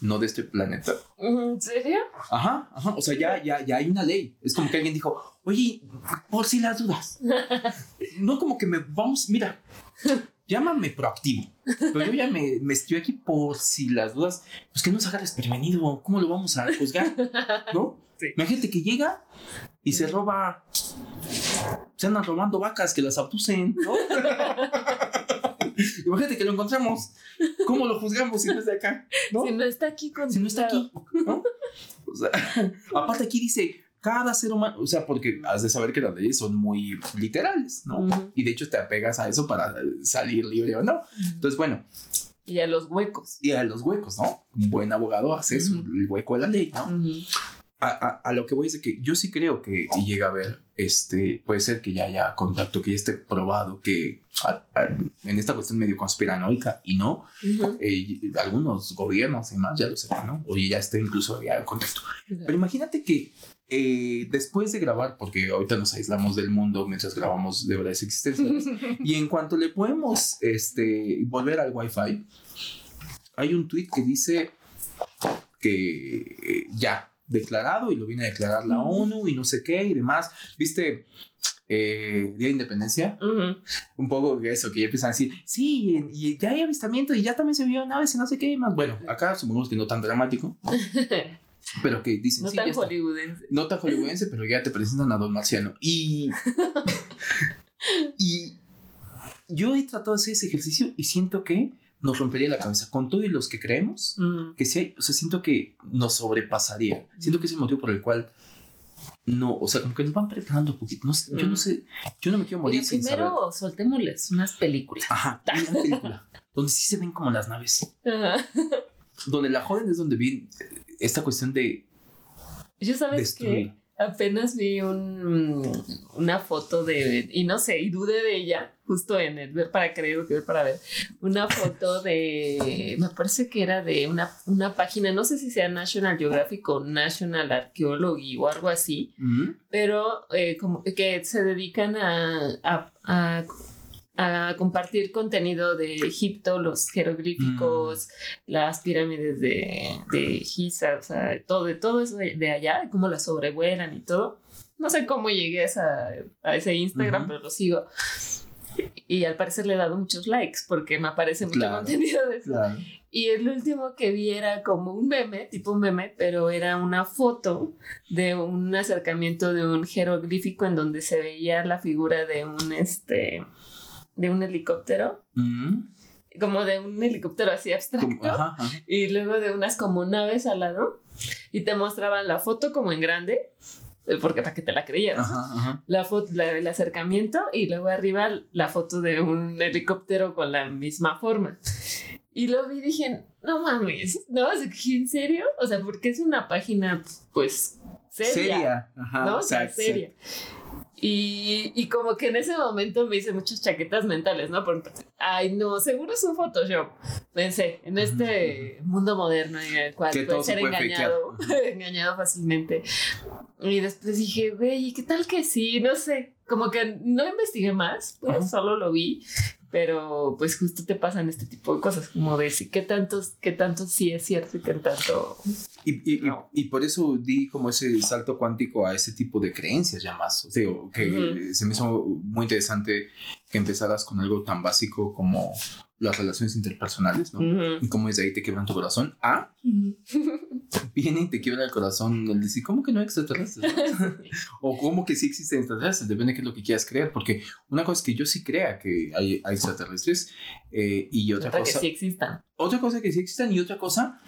no de este planeta? ¿En serio? Ajá, ajá, o sea, ya, ya, ya hay una ley. Es como que alguien dijo, oye, por si las dudas. No como que me vamos, mira, llámame proactivo. Pero yo ya me, me estoy aquí por si las dudas, pues que no se haga desprevenido. ¿Cómo lo vamos a juzgar? ¿No? Sí. Imagínate que llega y se roba. Se andan robando vacas que las abducen, ¿no? Imagínate que lo encontramos. ¿Cómo lo juzgamos si no es de acá? ¿no? Si no está aquí con si no está aquí, ¿no? O sea, aparte aquí dice, cada ser humano, o sea, porque has de saber que las leyes son muy literales, ¿no? Y de hecho te apegas a eso para salir libre o no. Entonces, bueno, Y a los huecos. y a los huecos, ¿no? Un buen abogado hace eso, Ujú. el hueco de la ley, ¿no? A, a- a lo que voy es de que yo sí creo que si llega a haber, este, puede ser que ya haya contacto, que ya esté probado que a- a- en esta cuestión medio conspiranoica y no, eh, algunos gobiernos y más ya lo sepan, ¿no? O ya esté incluso ya en contacto. Pero imagínate que eh, después de grabar, porque ahorita nos aislamos del mundo mientras grabamos de verdades existencias, y en cuanto le podemos este, volver al Wi-Fi, hay un tweet que dice que eh, ya declarado y lo viene a declarar la ONU y no sé qué y demás. ¿Viste? Eh, Día de Independencia, un poco eso, que ya empiezan a decir, sí, y ya hay avistamiento y ya también se vio naves y no sé qué y más. Bueno, acá supongamos que no tan dramático, pero que dicen, no sí, tan hollywoodense. no tan hollywoodense, pero ya te presentan a Don Marciano. Y, y yo he tratado de hacer ese ejercicio y siento que nos rompería la cabeza con todos los que creemos, Ujú. que sí hay, o sea, siento que nos sobrepasaría. Siento que es el motivo por el cual no, o sea, como que nos van preparando un poquito. No sé, yo no Mm. sé, yo no me quiero morir Mira, sin saber. primero soltémosles unas películas. Ajá, una película donde sí se ven como las naves, Ajá. donde la joven es donde viene esta cuestión de Yo sabes destruir. que apenas vi un, una foto de, y no sé, y dudé de ella, justo en el ver para creer o ver para ver, una foto de, me parece que era de una, una página, no sé si sea National Geographic o National Archaeology o algo así, pero eh, como que se dedican a, a, a- a compartir contenido de Egipto, los jeroglíficos, las pirámides de, de Giza, o sea, todo, todo eso de, de allá, cómo las sobrevuelan y todo. No sé cómo llegué a, esa- a ese Instagram, Ujú. pero lo sigo. Y al parecer le he dado muchos likes porque me aparece mucho Claro. contenido de eso. Claro. Y el último que vi era como un meme, tipo un meme, pero era una foto de un acercamiento de un jeroglífico en donde se veía la figura de un este de un helicóptero, Ujú. como de un helicóptero así abstracto, Como- ajá, ajá. y luego de unas como naves al lado, y te mostraban la foto como en grande, eh, porque para que te la creyeras. Ajá. La foto, la- el acercamiento y luego arriba la foto de un helicóptero con la misma forma. Y lo vi y dije, no mames, ¿no? ¿En serio? O sea, porque es una página, pues, seria, Ajá, ¿no? O sea, exacto. Y, y como que en ese momento me hice muchas chaquetas mentales, ¿no? Por, ay, no, seguro es un Photoshop. Pensé, en este mundo moderno en el cual Que puede todo se ser engañado, engañado fácilmente. Y después dije, güey, ¿y qué tal que sí? No sé, como que no investigué más, pues Ajá. solo lo vi. Pero pues justo te pasan este tipo de cosas, como de qué tantos, qué tanto sí es cierto y qué tanto Y, y, y- No. y por eso di como ese salto cuántico a ese tipo de creencias ya más. O sea, que se me hizo muy interesante que empezaras con algo tan básico como las relaciones interpersonales, ¿no? Ujú. Y cómo desde ahí te quiebran tu corazón. Ah, viene y te quiebra el corazón el decir, ¿cómo que no hay extraterrestres? o cómo que sí existen extraterrestres, depende de qué es lo que quieras creer, porque una cosa es que yo sí crea que hay, hay extraterrestres eh, y otra Otra que cosa, sí existan. otra cosa que sí existan y otra cosa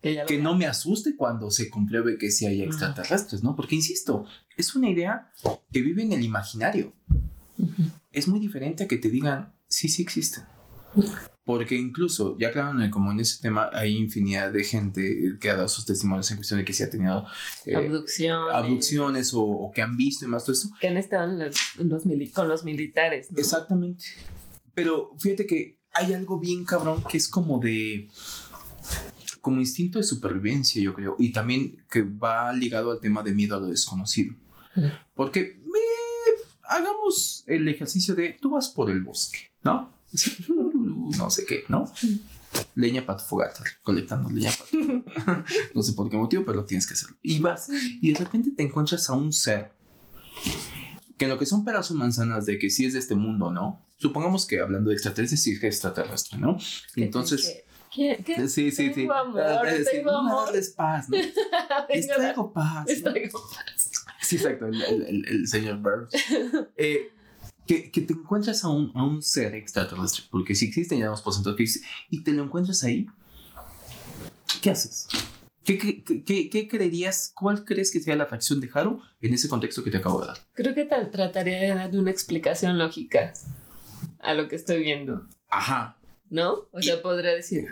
Que, que no me asuste cuando se compruebe que sí hay extraterrestres, ¿no? Porque insisto, es una idea que vive en el imaginario. Es muy diferente a que te digan, sí, sí existen. Porque incluso, ya claro, en ese tema hay infinidad de gente que ha dado sus testimonios en cuestión de que sí ha tenido eh, Abducciones. abducciones o, o que han visto y más todo eso. Que han estado en los, los con los militares. ¿no? Exactamente. Pero fíjate que hay algo bien cabrón que es como de como instinto de supervivencia, yo creo, y también que va ligado al tema de miedo a lo desconocido. Porque eh, hagamos el ejercicio de tú vas por el bosque, ¿no? No sé qué, ¿no? Leña para tu fogata, colectando leña para. No sé por qué motivo, pero tienes que hacerlo. Y vas, y de repente te encuentras a un ser que en lo que son peras o manzanas de que sí es de este mundo, ¿no? Supongamos que hablando de extraterrestres, sí es extraterrestre, ¿no? Entonces... ¿Qué, qué? Sí, sí, sí. Amor, Ah, sí, tengo no, amor. darles paz, ¿no? Les traigo paz. les ¿no? traigo paz. Sí, exacto, el, el- el- el señor Burns. Eh, que, que te encuentras a un, a un ser extraterrestre, porque si existe, ya damos por sentado que existe, y te lo encuentras ahí, ¿qué haces? ¿Qué, qué, qué- qué creerías, cuál crees que sea la reacción de Haru en ese contexto que te acabo de dar? Creo que tra- trataría de darle una explicación lógica a lo que estoy viendo, Ajá. ¿no? O sea, podría decir,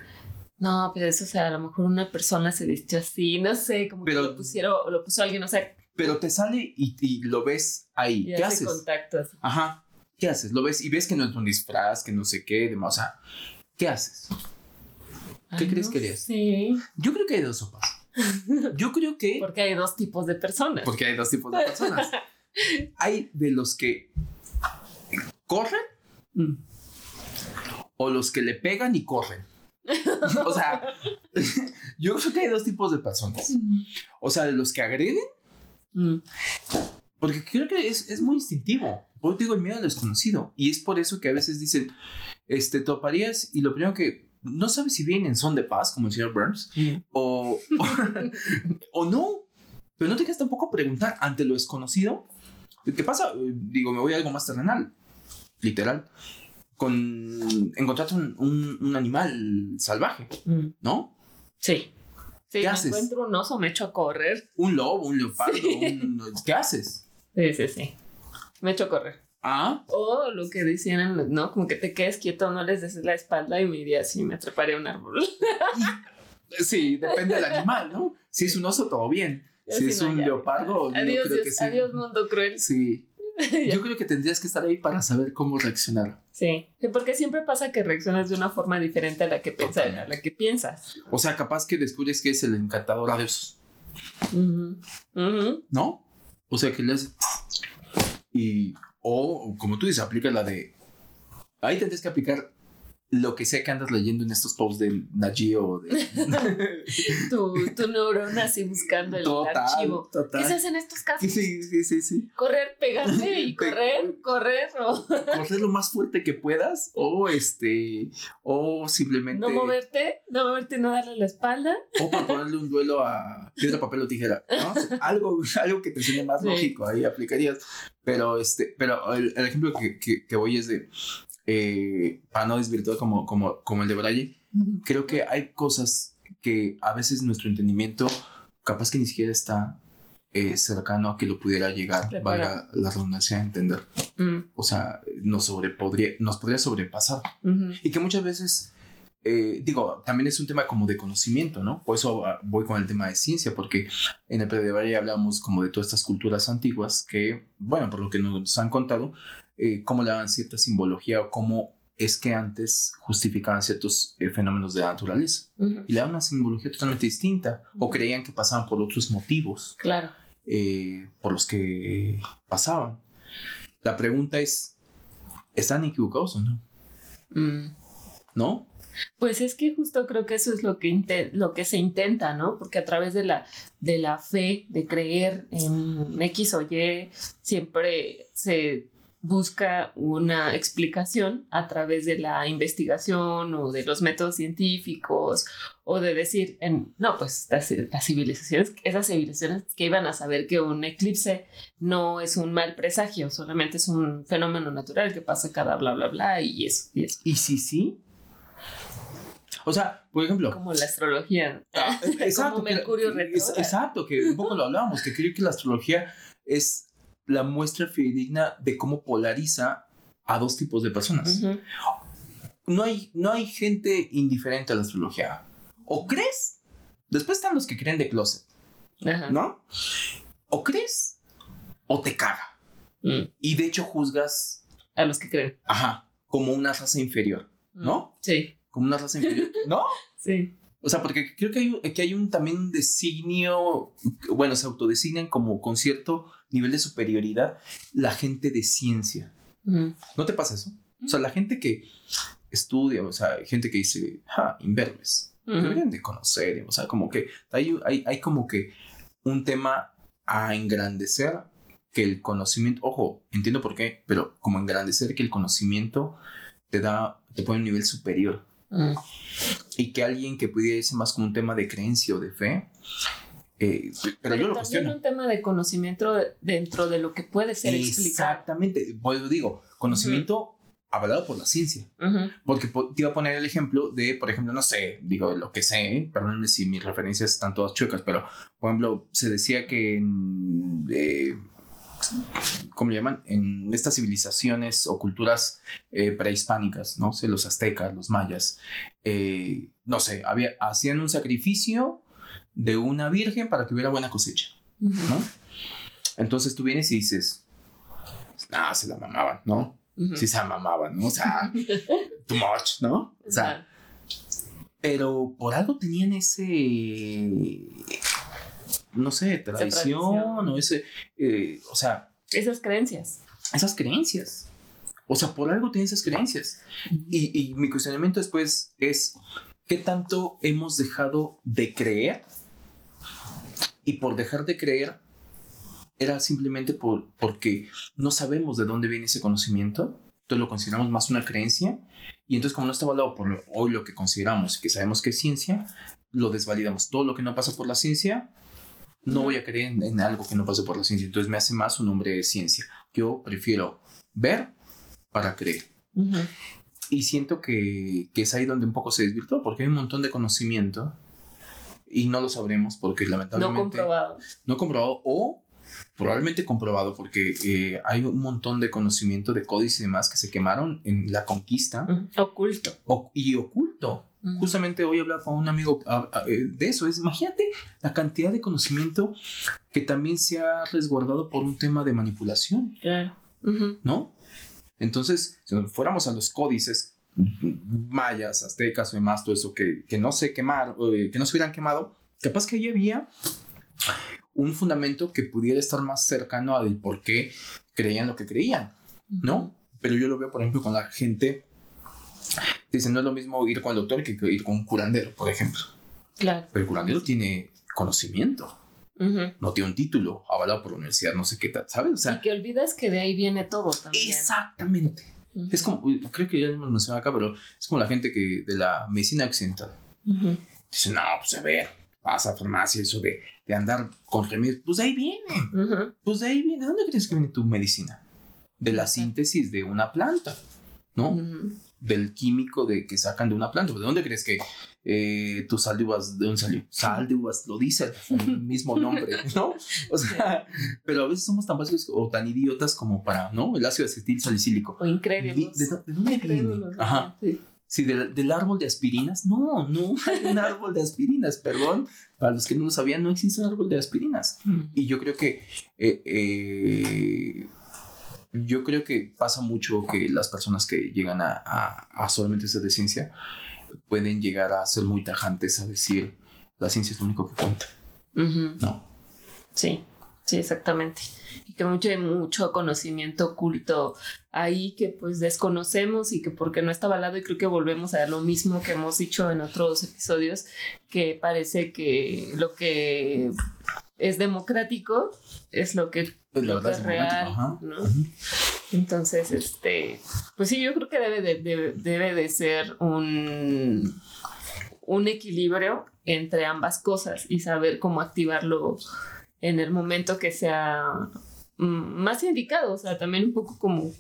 no, pero eso, o sea, a lo mejor una persona se vistió así, no sé, como Pero- que lo pusieron, lo puso alguien, o sea, Pero te sale y, y lo ves ahí. y ¿Qué hace haces? contacto así. Ajá. ¿Qué haces? Lo ves y ves que no es un disfraz, que no sé qué, demás. O sea, ¿qué haces? ¿Qué Ay, crees no que harías? Sí, Yo creo que hay dos sopas. Yo creo que. porque hay dos tipos de personas. Porque hay dos tipos de personas. Hay de los que corren Mm. o los que le pegan y corren. O sea, yo creo que hay dos tipos de personas. O sea, de los que agreden, Mm. porque creo que es, es muy instintivo. Por digo el miedo al desconocido. Y es por eso que a veces dicen, este, toparías y lo primero que no sabes si vienen en son de paz, como el señor Burns, o, o, o no. Pero no te quedas tampoco a preguntar ante lo desconocido. ¿Qué pasa? Digo, me voy a algo más terrenal, literal. Con encontrarte un, un- un animal salvaje, Mm. ¿no? Sí. Sí, ¿Qué me haces? encuentro un oso, me echo a correr. Un lobo, un leopardo, Sí. un- ¿qué haces? Sí, sí, sí. Me echo a correr. Ah, O lo que decían, ¿no? Como que te quedes quieto, no les des la espalda y me iría así, me treparé a un árbol. sí, depende del animal, ¿no? Si es un oso, todo bien. Yo Si es no, un ya. leopardo, yo Adiós, creo que Dios, sí. adiós, mundo cruel. Sí. Yo creo que tendrías que estar ahí para saber cómo reaccionar. Sí, porque siempre pasa que reaccionas de una forma diferente a la que piensas. A la que piensas. O sea, capaz que descubres que es el encantador de osos. ¿no? O sea, que le hace... Y, o como tú dices, aplica la de... Ahí tendrías que aplicar lo que sea que andas leyendo en estos posts de Najio o de... Tu, tu neurona así buscando el total, archivo. ¿Qué se hace en estos casos? Sí, sí, sí, sí. Correr, pegarse y correr, correr o Correr lo más fuerte que puedas o este... O simplemente... no moverte, no moverte, no darle la espalda. O para ponerle un duelo a piedra, papel o tijera, ¿no? algo, algo que te suene más Sí. lógico, ahí aplicarías. Pero, este, pero el, el ejemplo que, que, que voy es de, eh, para no desvirtuar como, como, como el de Braille, creo que hay cosas que a veces nuestro entendimiento capaz que ni siquiera está eh, cercano a que lo pudiera llegar, valga la redundancia, a entender. Mm, O sea, nos, sobre, podría, nos podría sobrepasar. Y que muchas veces, eh, digo, también es un tema como de conocimiento, ¿no? Por eso ah, voy con el tema de ciencia, porque en el Valle hablamos como de todas estas culturas antiguas que, bueno, por lo que nos han contado, eh, cómo le daban cierta simbología o cómo es que antes justificaban ciertos eh, fenómenos de la naturaleza. Y le daban una simbología totalmente distinta o creían que pasaban por otros motivos Claro. eh, por los que pasaban. La pregunta es, ¿están equivocados o no? Mm. ¿No? Pues es que justo creo que eso es lo que, lo que se intenta, ¿no? Porque a través de la, de la fe, de creer en X o Y, siempre se busca una explicación a través de la investigación o de los métodos científicos o de decir, en, no, pues las, las civilizaciones, esas civilizaciones que iban a saber que un eclipse no es un mal presagio, solamente es un fenómeno natural que pasa cada bla, bla, bla y eso, y eso. ¿Y si sí? O sea, por ejemplo, Como la astrología. Ah, exacto, como que- Mercurio retrógrado. exacto, que un poco lo hablábamos, que creo que la astrología es la muestra fidedigna de cómo polariza a dos tipos de personas. No, hay, no hay gente indiferente a la astrología. O crees, después están los que creen de closet, Ajá. ¿no? O crees o te caga. Mm. Y de hecho juzgas, A los que creen. ajá, como una raza inferior, ¿no? Sí, Como una raza inferior, ¿no? sí. O sea, porque creo que hay, que hay un también un designio, bueno, se autodesignan como con cierto nivel de superioridad la gente de ciencia. ¿No te pasa eso? O sea, la gente que estudia, o sea, gente que dice, ah, imberbes, Ujú. deberían de conocer, o sea, como que hay, hay, hay como que un tema a engrandecer que el conocimiento, ojo, entiendo por qué, pero como engrandecer que el conocimiento te da, te pone un nivel superior. Mm. Y que alguien que pudiera irse más como un tema de creencia o de fe, eh, pero, yo lo cuestiono. un tema de conocimiento dentro de lo que puede ser explicado. Exactamente, pues digo, conocimiento avalado por la ciencia. Porque te iba a poner el ejemplo de, por ejemplo, no sé, digo lo que sé, perdónenme si mis referencias están todas chuecas, pero por ejemplo, se decía que en, eh, ¿cómo le llaman? En estas civilizaciones o culturas eh, prehispánicas, ¿no? sé, los aztecas, los mayas, eh, no sé, había, hacían un sacrificio de una virgen para que hubiera buena cosecha, ¿no? Entonces tú vienes y dices, ah, se la mamaban, ¿no? Sí se la mamaban, ¿no? O sea, too much, ¿no? O sea, pero por algo tenían ese no sé, tradición, o ese, eh, o sea... Esas creencias. Esas creencias. O sea, por algo tienen esas creencias. y, y, mi cuestionamiento después es, ¿qué tanto hemos dejado de creer? Y por dejar de creer, era simplemente por, porque no sabemos de dónde viene ese conocimiento, entonces lo consideramos más una creencia, y entonces como no está validado por hoy lo que consideramos, que sabemos que es ciencia, lo desvalidamos. Todo lo que no pasa por la ciencia, no voy a creer en, algo que no pase por la ciencia. Entonces me hace más un hombre de ciencia. Yo prefiero ver para creer. Y siento que, que, es ahí donde un poco se desvirtuó, porque hay un montón de conocimiento y no lo sabremos porque lamentablemente... No comprobado. No comprobado o probablemente comprobado porque eh, hay un montón de conocimiento de códices y demás que se quemaron en la conquista. Oculto. y oculto. Justamente hoy hablaba con un amigo ah, ah, eh, de eso. Es, imagínate la cantidad de conocimiento que también se ha resguardado por un tema de manipulación. Claro. ¿No? Entonces, si fuéramos a los códices mayas, aztecas o demás, todo eso que, que no se quemaron, eh, que no se hubieran quemado, capaz que ahí había un fundamento que pudiera estar más cercano al por qué creían lo que creían, ¿no? Pero yo lo veo, por ejemplo, con la gente Dicen, no es lo mismo ir con el doctor que ir con un curandero, por ejemplo. Claro. Pero el curandero tiene conocimiento. No tiene un título avalado por la universidad, no sé qué tal, ¿sabes? O sea, y que olvidas que de ahí viene todo también. Exactamente. Es como, creo que ya lo mencionado acá, pero es como la gente que de la medicina occidental. Dice, no, pues a ver, vas a farmacia, eso de, de andar con remedios, pues de ahí viene. Pues de ahí viene. ¿De dónde crees que viene tu medicina? De la síntesis de una planta, ¿no? Del químico de que sacan de una planta. ¿De dónde crees que eh, tu sal de uvas, de dónde salió? Sal de uvas, lo dice el mismo nombre, ¿no? O sea, pero a veces somos tan básicos o tan idiotas como para, ¿no? El ácido acetil salicílico. O increíbles. ¿De, dónde viene? Ajá. Sí. del, árbol de aspirinas. No, no hay un árbol de aspirinas, perdón. Para los que no lo sabían, no existe un árbol de aspirinas. Mm. Y yo creo que eh, eh, yo creo que pasa mucho que las personas que llegan a, a, solamente ser de ciencia pueden llegar a ser muy tajantes a decir la ciencia es lo único que cuenta. No. Sí, sí, exactamente. Y que mucho, mucho conocimiento oculto ahí que pues desconocemos y que porque no está avalado y creo que volvemos a lo mismo que hemos dicho en otros episodios, que parece que lo que es democrático es lo que, pues es real, Entonces, este, pues sí, yo creo que debe de, debe de ser un, un equilibrio entre ambas cosas y saber cómo activarlo en el momento que sea mm, más indicado, o sea, también un poco como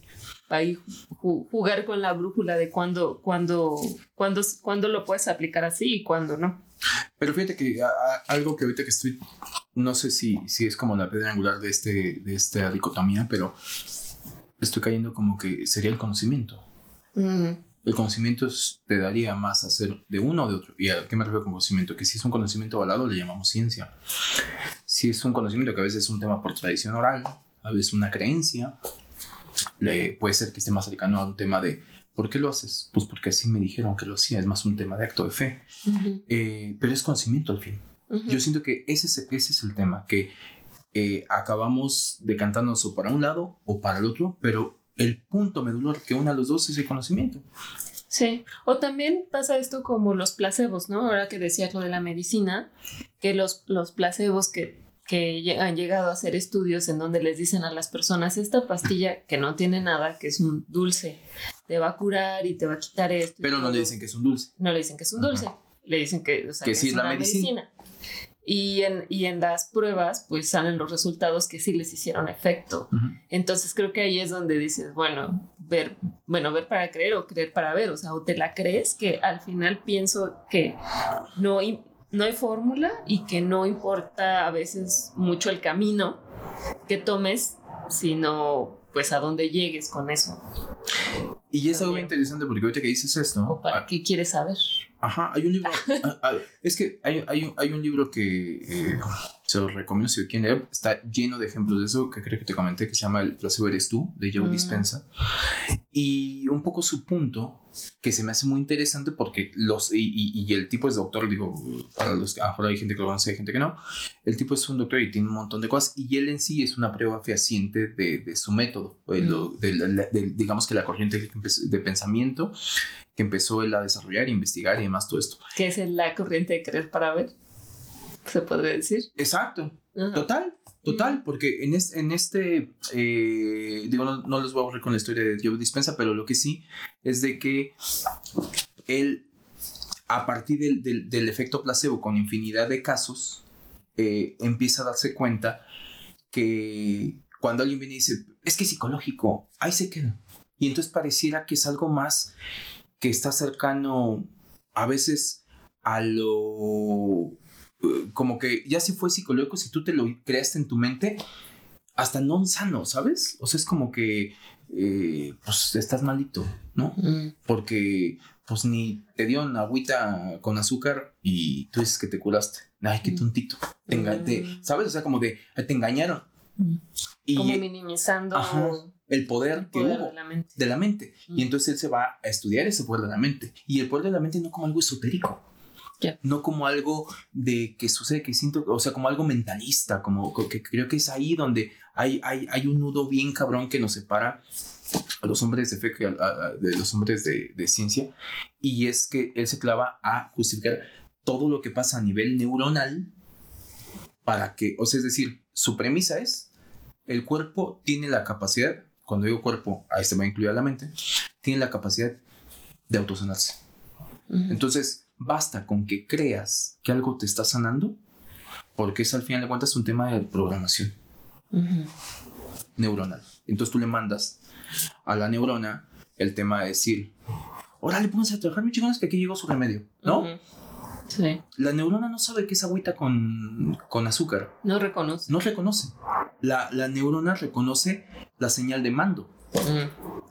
ahí jugar con la brújula de cuándo, cuándo, cuándo, cuándo lo puedes aplicar así y cuándo no. Pero fíjate que algo que ahorita que estoy, no sé si, si es como la piedra angular de, este, de esta dicotomía, pero estoy cayendo como que sería el conocimiento. El conocimiento te daría más a hacer de uno o de otro. ¿Y a qué me refiero con conocimiento? Que si es un conocimiento avalado, le llamamos ciencia. Si es un conocimiento que a veces es un tema por tradición oral, a veces una creencia, le, puede ser que esté más cercano a un tema de ¿Por qué lo haces? Pues porque así me dijeron que lo hacía, es más un tema de acto de fe. Eh, pero es conocimiento al fin. Yo siento que ese es, ese es el tema, que eh, acabamos decantándonos o para un lado o para el otro, pero el punto medular que une a los dos es el conocimiento. Sí, o también pasa esto como los placebos, ¿no? Ahora que decías lo de la medicina, que los, los placebos que, que han llegado a hacer estudios en donde les dicen a las personas, esta pastilla que no tiene nada, que es un dulce, te va a curar y te va a quitar esto. Pero no le dicen que es un dulce. No le dicen que es un dulce, le dicen que, o sea, que, sí es, la medicina. Y en, y en las pruebas, pues salen los resultados que sí les hicieron efecto. Entonces creo que ahí es donde dices, bueno, ver, bueno, ver para creer o creer para ver, o sea, o te la crees, que al final pienso que no, no hay fórmula y que no importa a veces mucho el camino que tomes, sino pues a dónde llegues con eso. Y es algo interesante porque ahorita que dices esto... para ah, qué quieres saber? Ajá, hay un libro. Ah, ah, es que hay, hay, hay, un libro que eh, se lo recomiendo si quieren leer. Está lleno de ejemplos de eso que creo que te comenté, que se llama El placebo eres tú, de Joe mm. Dispensa. Y un poco su punto, que se me hace muy interesante porque los. Y, y, el tipo es doctor, digo, para los que a hay gente que lo conoce, hay gente que no. El tipo es un doctor y tiene un montón de cosas. Y él en sí es una prueba fehaciente de, de su método, mm. de, digamos que la corriente de pensamiento que empezó él a desarrollar, investigar y demás todo esto. ¿Qué es la corriente de creer para ver? ¿Se podría decir? Exacto. Total, total, porque en, en este, eh, digo, no, les voy a aburrir con la historia de Joe Dispensa, pero lo que sí es de que él, a partir del, del, efecto placebo con infinidad de casos, eh, empieza a darse cuenta que cuando alguien viene y dice, es que es psicológico, ahí se queda. Y entonces pareciera que es algo más que está cercano a veces a lo eh, como que ya si fue psicológico, si tú te lo creaste en tu mente, hasta no sano, ¿sabes? O sea, es como que eh, pues estás malito, ¿no? Mm. Porque pues ni te dio una agüita con azúcar y tú dices que te curaste. Ay, qué mm. tontito. Mm. ¿Sabes? O sea, como de, te engañaron. Y, como minimizando el poder, que hubo de la mente. Y entonces él se va a estudiar ese poder de la mente. Y el poder de la mente no como algo esotérico. No como algo de que sucede, que siento, o sea, como algo mentalista, como que creo que es ahí donde hay, hay, hay un nudo bien cabrón que nos separa a los hombres de fe de los hombres de, de ciencia. Y es que él se clava a justificar todo lo que pasa a nivel neuronal para que, o sea, es decir, su premisa es, el cuerpo tiene la capacidad cuando digo cuerpo, ahí se va a incluir la mente, tiene la capacidad de autosanarse. Entonces, basta con que creas que algo te está sanando, porque es al final de cuentas un tema de programación neuronal. Entonces tú le mandas a la neurona el tema de decir, órale, pónganse a trabajar, mi chingones, que aquí llegó su remedio, ¿no? Sí. La neurona no sabe que es agüita con, con azúcar. No reconoce. No reconoce. La, la neurona reconoce la señal de mando.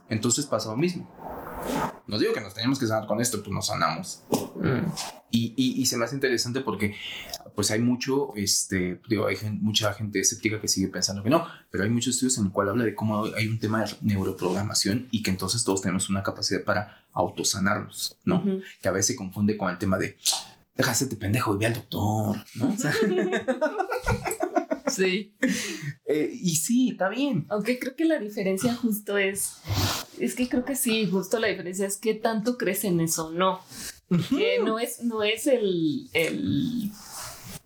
Entonces pasa lo mismo. No digo que nos tenemos que sanar con esto, pues nos sanamos. Y, y, se me hace interesante porque pues hay mucho, este, digo, hay mucha gente escéptica que sigue pensando que no, pero hay muchos estudios en el cual habla de cómo hay un tema de neuroprogramación y que entonces todos tenemos una capacidad para autosanarnos, ¿no? Que a veces se confunde con el tema de, déjate de pendejo y ve al doctor, ¿no? Sí. Eh, y sí, está bien. Aunque creo que la diferencia justo es, es que creo que sí, justo la diferencia es que tanto crees en eso, no. Que no es, no es el, el,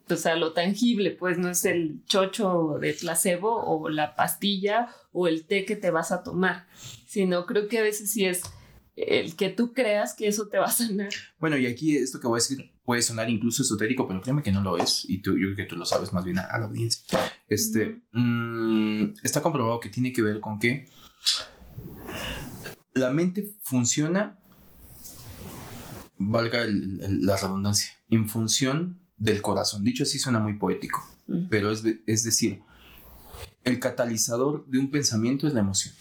o sea, lo tangible, pues no es el chocho de placebo o la pastilla o el té que te vas a tomar, sino creo que a veces sí es el que tú creas que eso te va a sanar. Bueno, y aquí esto que voy a decir puede sonar incluso esotérico, pero créeme que no lo es, y tú, yo creo que tú lo sabes más bien a, la audiencia. Este, mm, está comprobado que tiene que ver con que la mente funciona, valga la redundancia, en función del corazón. Dicho así suena muy poético, pero es, es decir, el catalizador de un pensamiento es la emoción.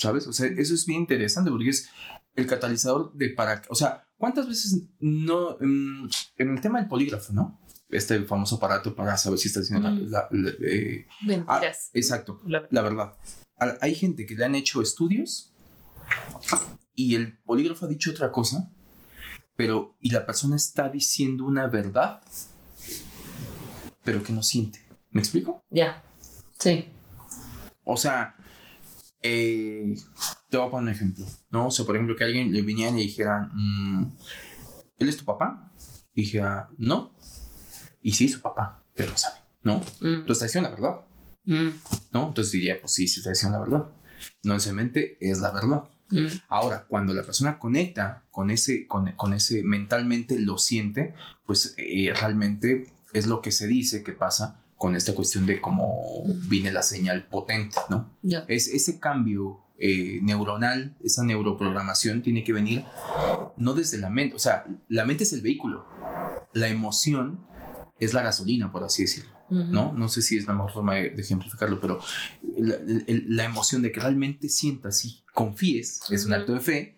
¿Sabes? O sea, eso es bien interesante porque es el catalizador de para... O sea, ¿cuántas veces no... Mm, en, el tema del polígrafo, ¿no? Este famoso aparato para saber si está haciendo la... Eh, ah, exacto, la, verdad. Hay gente que le han hecho estudios y el polígrafo ha dicho otra cosa, pero... Y la persona está diciendo una verdad, pero que no siente. ¿Me explico? Ya, sí. O sea, eh, te voy a poner un ejemplo, ¿no? O sea, por ejemplo, que alguien le viniera y dijera, mm, ¿él es tu papá? Y dijera, no. Y sí, su papá, pero lo sabe. ¿no? Mm, Entonces está diciendo la verdad, mm, ¿no? Entonces diría, pues sí, sí está diciendo la verdad. No necesariamente es la verdad. mm. Ahora, cuando la persona conecta con ese, con, con ese mentalmente lo siente, pues eh, realmente es lo que se dice que pasa con esta cuestión de cómo viene la señal potente, ¿no? Es ese cambio eh, neuronal, esa neuroprogramación tiene que venir no desde la mente, o sea, la mente es el vehículo, la emoción es la gasolina, por así decirlo. Ujú. ¿no? No sé si es la mejor forma de, de ejemplificarlo, pero la, emoción de que realmente sientas y confíes, es un acto de fe,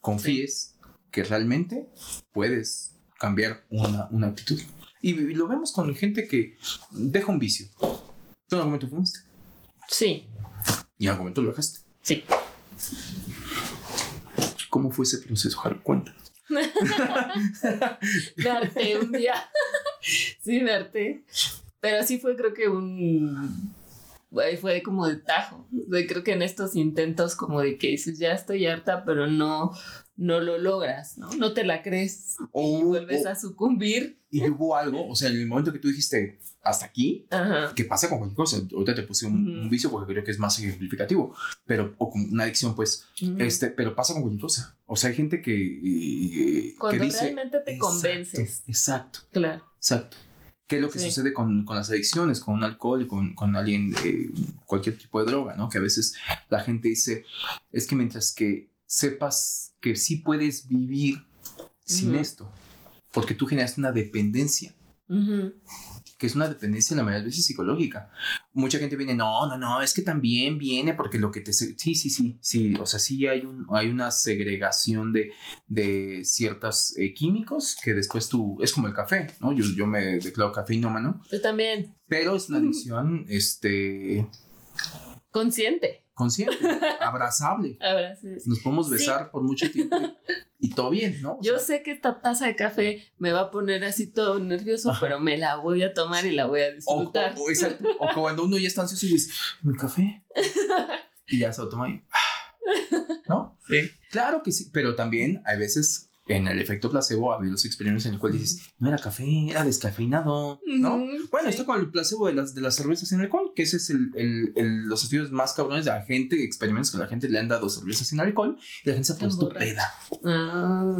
confíes que realmente puedes cambiar una, una actitud. Y, y lo vemos con gente que deja un vicio. Tú en algún momento fumaste Sí, y en algún momento lo dejaste. sí. ¿Cómo fue ese proceso, Jaro? Cuenta. Me harté un día. Sí, me harté. Pero sí fue, creo que un. güey, Fue como de tajo. Creo que en estos intentos, como de que dices, ya estoy harta, pero no, no lo logras, ¿no? No te la crees. O, Y vuelves o- a sucumbir. y hubo algo, o sea, en el momento que tú dijiste hasta aquí, Ajá. que pasa con cualquier cosa. Ahorita te puse un, Ujú. un vicio porque creo que es más ejemplificativo, pero o con una adicción, pues, Ujú. este, pero pasa con cualquier cosa. O sea, hay gente que, eh, Cuando que dice. realmente te Exacto, convences. Exacto, Claro. exacto. ¿Qué es lo que Sí. sucede con, con las adicciones, con un alcohol, con, con alguien, eh, cualquier tipo de droga, ¿no? Que a veces la gente dice, es que mientras que sepas que sí puedes vivir sin esto, porque tú generas una dependencia que es una dependencia la mayoría de veces psicológica. Mucha gente viene, no, no, no, es que también viene porque lo que te... Sí, sí, sí, sí, o sea, sí hay, un, hay una segregación de, de ciertos eh, químicos que después tú... Es como el café, ¿no? Yo, yo me declaro cafeinómano, Yo también. pero es una adicción, este, Consciente. Consciente, abrazable. Sí. Nos podemos Sí. besar por mucho tiempo y, y todo bien, ¿no? O Yo sea, sé que esta taza de café me va a poner así todo nervioso, Ajá. pero me la voy a tomar y la voy a o, disfrutar. o- exacto, o cuando uno ya está ansioso y dice, mi café. Y ya se lo toma y... ¿No? Sí. Claro que sí, pero también hay veces en el efecto placebo, ha habido los experimentos en los cuales dices, no era café, era descafeinado, ¿no? Bueno, sí. está con el placebo de las, de las cervezas sin alcohol, que ese es el, el- el- los estudios más cabrones de la gente, experimentos que la gente le han dado cervezas sin alcohol y la gente se ha puesto peda. Ah.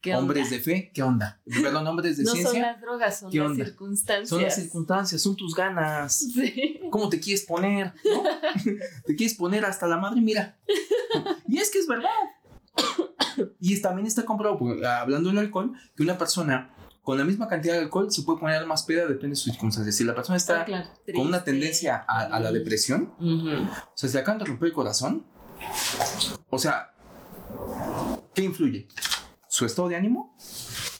¿Qué Hombres onda? de fe, ¿qué onda? Perdón, hombres de no son ciencia, las drogas, son ¿Qué las onda? circunstancias. son las circunstancias, son tus ganas. Sí. ¿Cómo te quieres poner? ¿no? te quieres poner hasta la madre, mira. Y es que es verdad. Y también está comprobado, porque, ah, hablando del alcohol, que una persona con la misma cantidad de alcohol se puede poner más peda, depende de sus circunstancias. Si la persona está Ah, claro. con una tendencia a, a la depresión, Ujú. o sea, se acaban de romper el corazón, o sea, ¿qué influye? Su estado de ánimo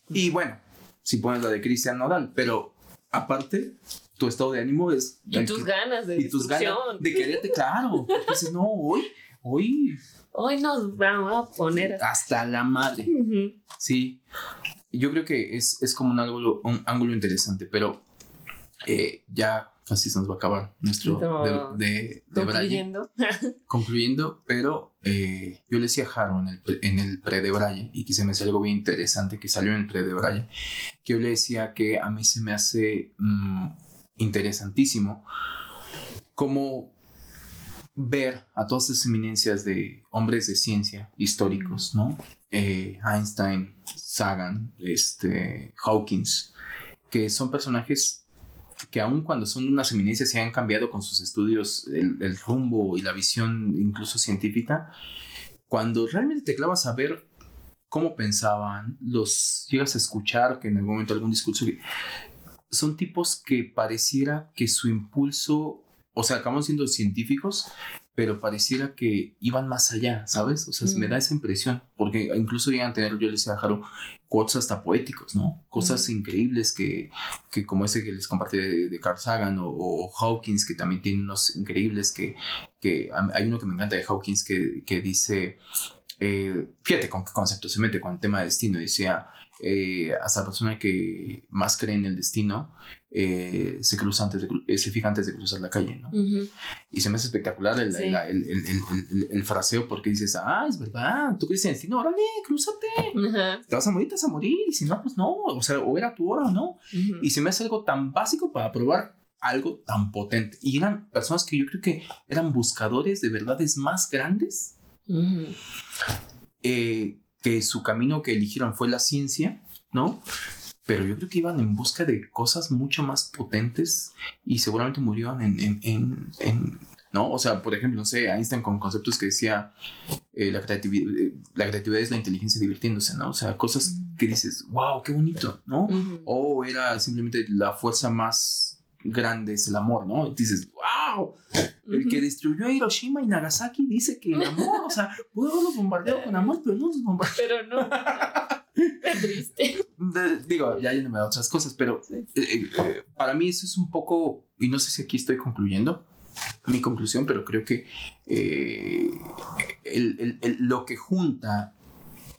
y bueno, si pones la de Cristian Nodal, pero aparte, tu estado de ánimo es... Y tus ganas de y tus ganas de quererte, claro. Dices, no, hoy, hoy Hoy nos vamos a poner hasta la madre. Ujú. Sí. Yo creo que es, es como un ángulo, un ángulo interesante, pero eh, ya casi se nos va a acabar nuestro No. de, de, de. Concluyendo. Concluyendo, pero eh, yo le decía a Jaro en el, en el pre de Braille, y que se me hace algo bien interesante que salió en el pre de Braille, que yo le decía que a mí se me hace mm, interesantísimo cómo ver a todas esas eminencias de hombres de ciencia históricos, ¿no? Eh, Einstein, Sagan, este, Hawkins, que son personajes que aun cuando son unas eminencias se han cambiado con sus estudios el, rumbo y la visión incluso científica, cuando realmente te clavas a ver cómo pensaban, los llegas a escuchar que en algún momento algún discurso, son tipos que pareciera que su impulso, o sea, acaban siendo científicos, pero pareciera que iban más allá, ¿sabes? O sea, me Mm. da esa impresión, porque incluso llegan a tener, yo les decía a Jaro, quotes hasta poéticos, ¿no? Cosas increíbles que, que como ese que les compartí de, de Carl Sagan o, o Hawkins, que también tiene unos increíbles que, que hay uno que me encanta de Hawkins que, que dice, eh, fíjate con qué concepto se mete con el tema de destino, decía, eh, hasta la persona que más cree en el destino eh, se cruza antes de, eh, se fija antes de cruzar la calle, ¿no? Y se me hace espectacular el, el, el, el, fraseo porque dices, ah, es verdad, tú crees en el destino, órale, cruzate, te vas a morir, te vas a morir, y si no, pues no, o sea, o era tu hora o no. Y se me hace algo tan básico para probar algo tan potente. Y eran personas que yo creo que eran buscadores de verdades más grandes, eh, que su camino que eligieron fue la ciencia, ¿no? Pero yo creo que iban en busca de cosas mucho más potentes y seguramente murieron en, en, en, ¿no? O sea, por ejemplo, no sé, Einstein con conceptos que decía eh, la, creatividad, eh, la creatividad es la inteligencia divirtiéndose, ¿no? O sea, cosas que dices, wow, qué bonito, ¿no? O era simplemente la fuerza más grande es el amor, ¿no? Y dices, wow, el que destruyó a Hiroshima y Nagasaki dice que el amor, o sea, pudo los bombardeó con amor, pero no los bombardeó. Pero no. Triste. digo, ya yéndome a otras cosas, pero eh, eh, para mí eso es un poco, y no sé si aquí estoy concluyendo mi conclusión, pero creo que eh, el, el, lo que junta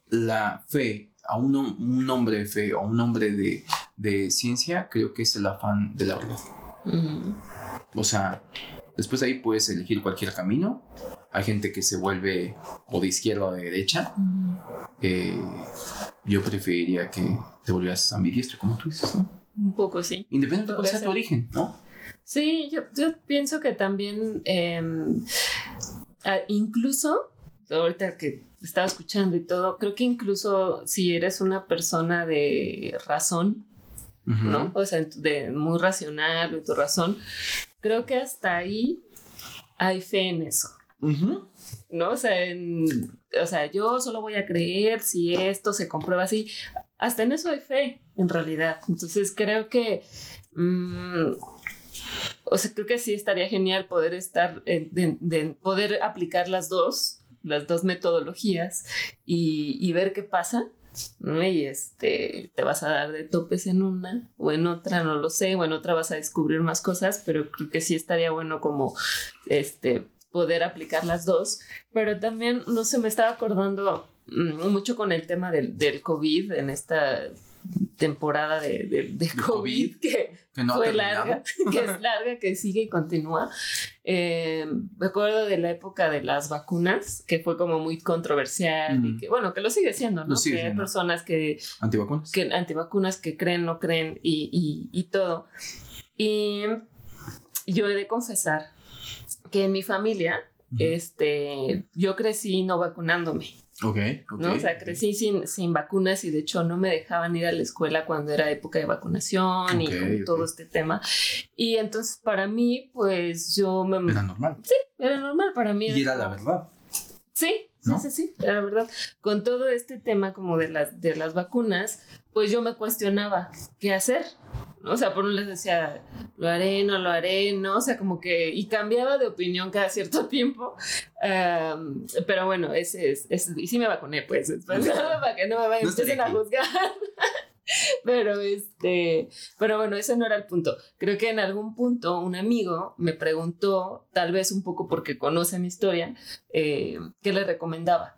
la fe a un, un hombre de fe o un hombre de, de, ciencia, creo que es el afán de la verdad. O sea, después de ahí puedes elegir cualquier camino. Hay gente que se vuelve o de izquierda o de derecha yo preferiría que te volvieras ambidiestro, como tú dices, ¿no? Un poco, sí. Independientemente de cuál sea tu origen, ¿no? Sí, yo, yo pienso que también, em, incluso, ahorita que estaba escuchando y todo, creo que incluso si eres una persona de razón, ¿no? O sea, de muy racional, de tu razón, creo que hasta ahí hay fe en eso. ¿No? O sea, en, o sea, yo solo voy a creer si esto se comprueba así. Hasta en eso hay fe, en realidad. Entonces creo que, mm, o sea, creo que sí estaría genial poder estar, de, poder aplicar las dos, las dos metodologías y, y ver qué pasa. Y este, te vas a dar de topes en una o en otra, no lo sé, o en otra vas a descubrir más cosas, pero creo que sí estaría bueno como este poder aplicar las dos, pero también, no sé, me estaba acordando mm, mucho con el tema del, del COVID en esta temporada de, de, COVID, que, fue larga, que es larga, que sigue y continúa. Eh, me acuerdo de la época de las vacunas, que fue como muy controversial y que, bueno, que lo sigue siendo, ¿no? que hay personas que... Antivacunas. Que, antivacunas que creen, no creen y, y, y todo. Y yo he de confesar que en mi familia, este, yo crecí no vacunándome. Ok, ¿no? O sea, crecí sin, sin vacunas y de hecho no me dejaban ir a la escuela cuando era época de vacunación y todo este tema. Y entonces para mí, pues yo me... Era normal. Sí, era normal para mí. Y era la verdad. Sí, sí, sí, sí, era verdad. Con todo este tema como de las, de las vacunas, pues yo me cuestionaba qué hacer. O sea, por un lado decía, lo haré, no lo haré, ¿no? O sea, como que, y cambiaba de opinión cada cierto tiempo. pero bueno, ese es, y sí me vacuné, pues, después, para que no me vayan a juzgar. pero este, pero bueno, ese no era el punto. Creo que en algún punto un amigo me preguntó, tal vez un poco porque conoce mi historia, eh, qué le recomendaba.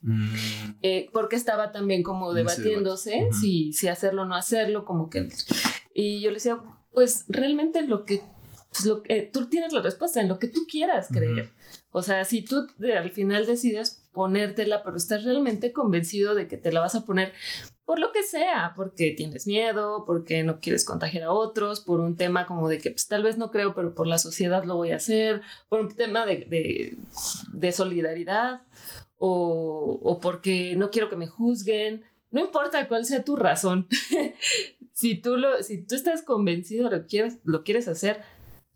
Mm. Eh, porque estaba también como debatiéndose si, si hacerlo o no hacerlo, como que y yo le decía, pues realmente lo que, pues, lo que tú tienes la respuesta en lo que tú quieras creer. O sea, si tú al final decides ponértela, pero estás realmente convencido de que te la vas a poner por lo que sea, porque tienes miedo, porque no quieres contagiar a otros, por un tema como de que pues, tal vez no creo, pero por la sociedad lo voy a hacer, por un tema de, de, de solidaridad o, o porque no quiero que me juzguen. No importa cuál sea tu razón, si tú, lo, si tú estás convencido, lo quieres, lo quieres hacer,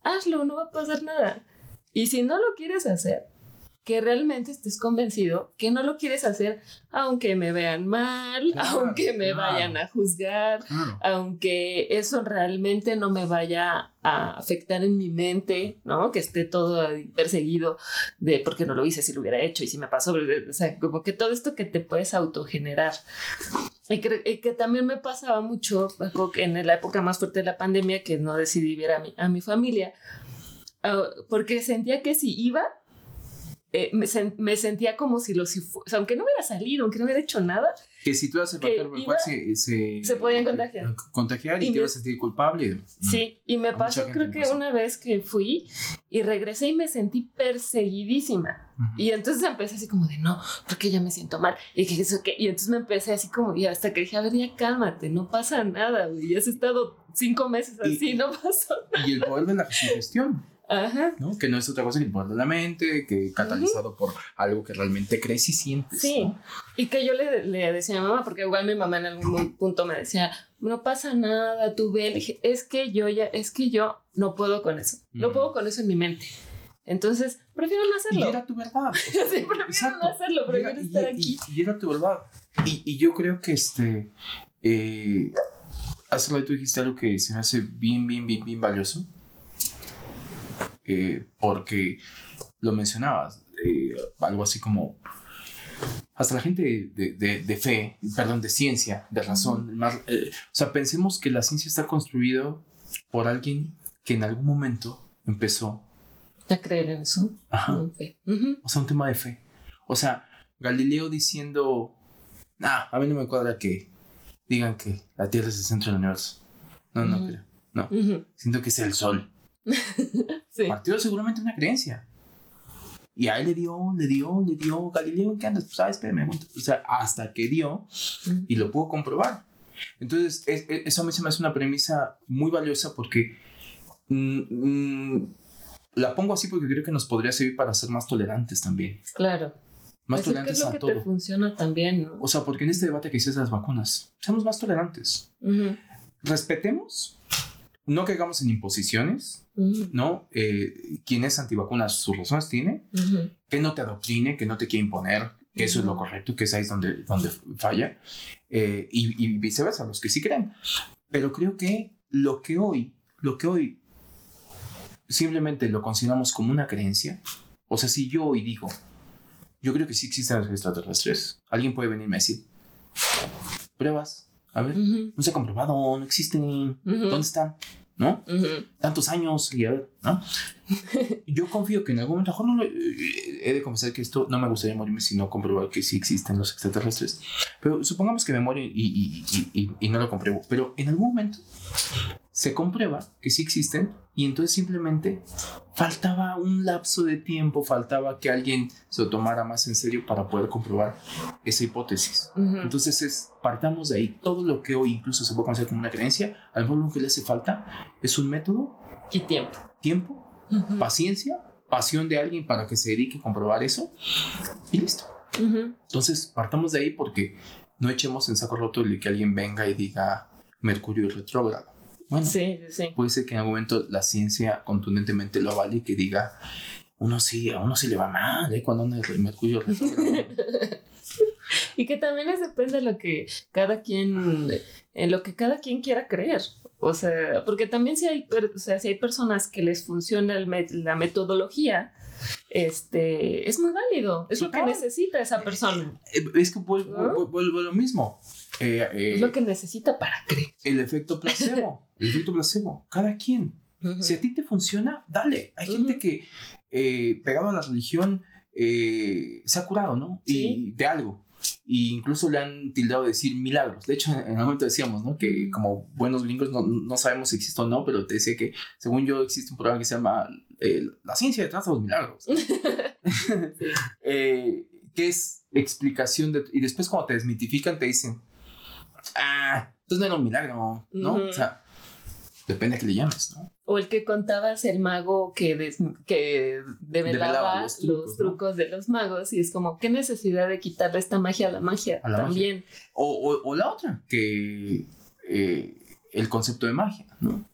hazlo, no va a pasar nada. Y si no lo quieres hacer, que realmente estés convencido que no lo quieres hacer aunque me vean mal, aunque me vayan a juzgar, aunque eso realmente no me vaya a afectar en mi mente, ¿no? Que esté todo perseguido de por qué no lo hice si lo hubiera hecho y si me pasó, o sea, como que todo esto que te puedes autogenerar. Y que, también me pasaba mucho en la época más fuerte de la pandemia que no decidí ver a mi, a mi familia, ah, porque sentía que si iba, eh, me, me, sentía como si los, o sea, aunque no hubiera salido, aunque no hubiera hecho nada. Que si tú haces el factor cual se, se, se, podían contagiar. Contagiar y, te ibas a sentir culpable. Sí, y me pasó creo que una vez que fui y regresé y me sentí perseguidísima. Y entonces empecé así como de no, porque ya me siento mal. Y que eso que, y entonces me empecé así como, y hasta que dije, a ver, ya cálmate, no pasa nada, güey. Ya has estado cinco meses así, no pasó nada. Y el poder de la sugestión. Ajá. ¿no? Que no es otra cosa que de la mente, que catalizado por algo que realmente crees y sientes. Sí. Y que yo le, le, decía a mamá, porque igual mi mamá en algún punto me decía, no pasa nada, tú ve. Es que yo ya, es que yo no puedo con eso. No puedo con eso en mi mente. Entonces, prefiero no hacerlo. Y era tu verdad. sí, prefiero no hacerlo, prefiero estar aquí. Y, era tu verdad. Y, y yo creo que este. Eh, hace rato dijiste algo que se me hace bien, bien, bien, bien valioso. Eh, porque lo mencionabas, eh, algo así como. Hasta la gente de, de, de, fe, perdón, de ciencia, de razón, más, o sea, pensemos que la ciencia está construida por alguien que en algún momento empezó a creer en eso. Ajá. O sea, un tema de fe. O sea, Galileo diciendo, nah, a mí no me cuadra que digan que la Tierra es el centro del universo. No, no creo. No. Siento que es el sol. sí. Partió seguramente una creencia. Y a él le dio, le dio, le dio, Galileo, ¿qué andas? Pues, sabes, espérame. O sea, hasta que dio y lo pudo comprobar. Entonces, eso a mí se me hace una premisa muy valiosa porque mm, mm, la pongo así porque creo que nos podría servir para ser más tolerantes también. Claro. Más tolerantes es lo que te funciona también, ¿no? O sea, porque en este debate que hiciste de las vacunas, seamos más tolerantes. Respetemos, no caigamos en imposiciones, ¿no? Eh, quien es antivacunas, sus razones tiene, que no te adoctrine, que no te quiera imponer, que eso es lo correcto, que es ahí donde, donde falla, eh, y, y viceversa, los que sí creen. Pero creo que lo que hoy, lo que hoy simplemente lo consideramos como una creencia, o sea, si yo hoy digo, yo creo que sí existen los extraterrestres, alguien puede venirme a decir, pruebas, a ver, no se ha comprobado, no existen, ¿dónde están? ¿No? Tantos años y a ver, ¿no? yo confío que en algún momento, mejor no lo, he de confesar que esto no me gustaría morirme si no comprobar que sí existen los extraterrestres, pero supongamos que me muero y, y, y, y no lo compruebo, pero en algún momento se comprueba que sí existen y entonces simplemente faltaba un lapso de tiempo, faltaba que alguien se lo tomara más en serio para poder comprobar esa hipótesis. Entonces es, partamos de ahí, todo lo que hoy incluso se puede conocer como una creencia, a lo que le hace falta es un método y tiempo. Tiempo, paciencia, pasión de alguien para que se dedique a comprobar eso y listo. Entonces partamos de ahí porque no echemos en saco roto el que alguien venga y diga Mercurio retrógrado bueno, sí, sí. puede ser que en algún momento la ciencia contundentemente lo avale y que diga, uno sí, a uno sí le va mal, ¿eh? Cuando anda el mercurio y que también es depende de lo que cada quien, en lo que cada quien quiera creer. O sea, porque también si hay, o sea, si hay personas que les funciona la metodología, este, es muy válido, es lo que necesita esa persona. Eh, es que vuelvo, vuelvo, lo mismo. Eh, es lo que necesita para creer. El efecto placebo. El efecto placebo, cada quien. Si a ti te funciona, dale. Hay gente que eh, pegado a la religión eh, se ha curado, ¿no? Y de algo. Y incluso le han tildado de decir milagros. De hecho, en algún momento decíamos, ¿no? Que como buenos gringos no, no, sabemos si existe o no, pero te decía que, según yo, existe un programa que se llama eh, La ciencia detrás de los milagros. eh, que es explicación de... Y después cuando te desmitifican, te dicen, ah, entonces no era un milagro, ¿no? O sea, Depende de que le llames, ¿no? O el que contabas el mago que, que develaba, los, trucos, de los magos y es como, ¿qué necesidad de quitarle esta magia a la magia? también. O, o, la otra, que eh, el concepto de magia, ¿no?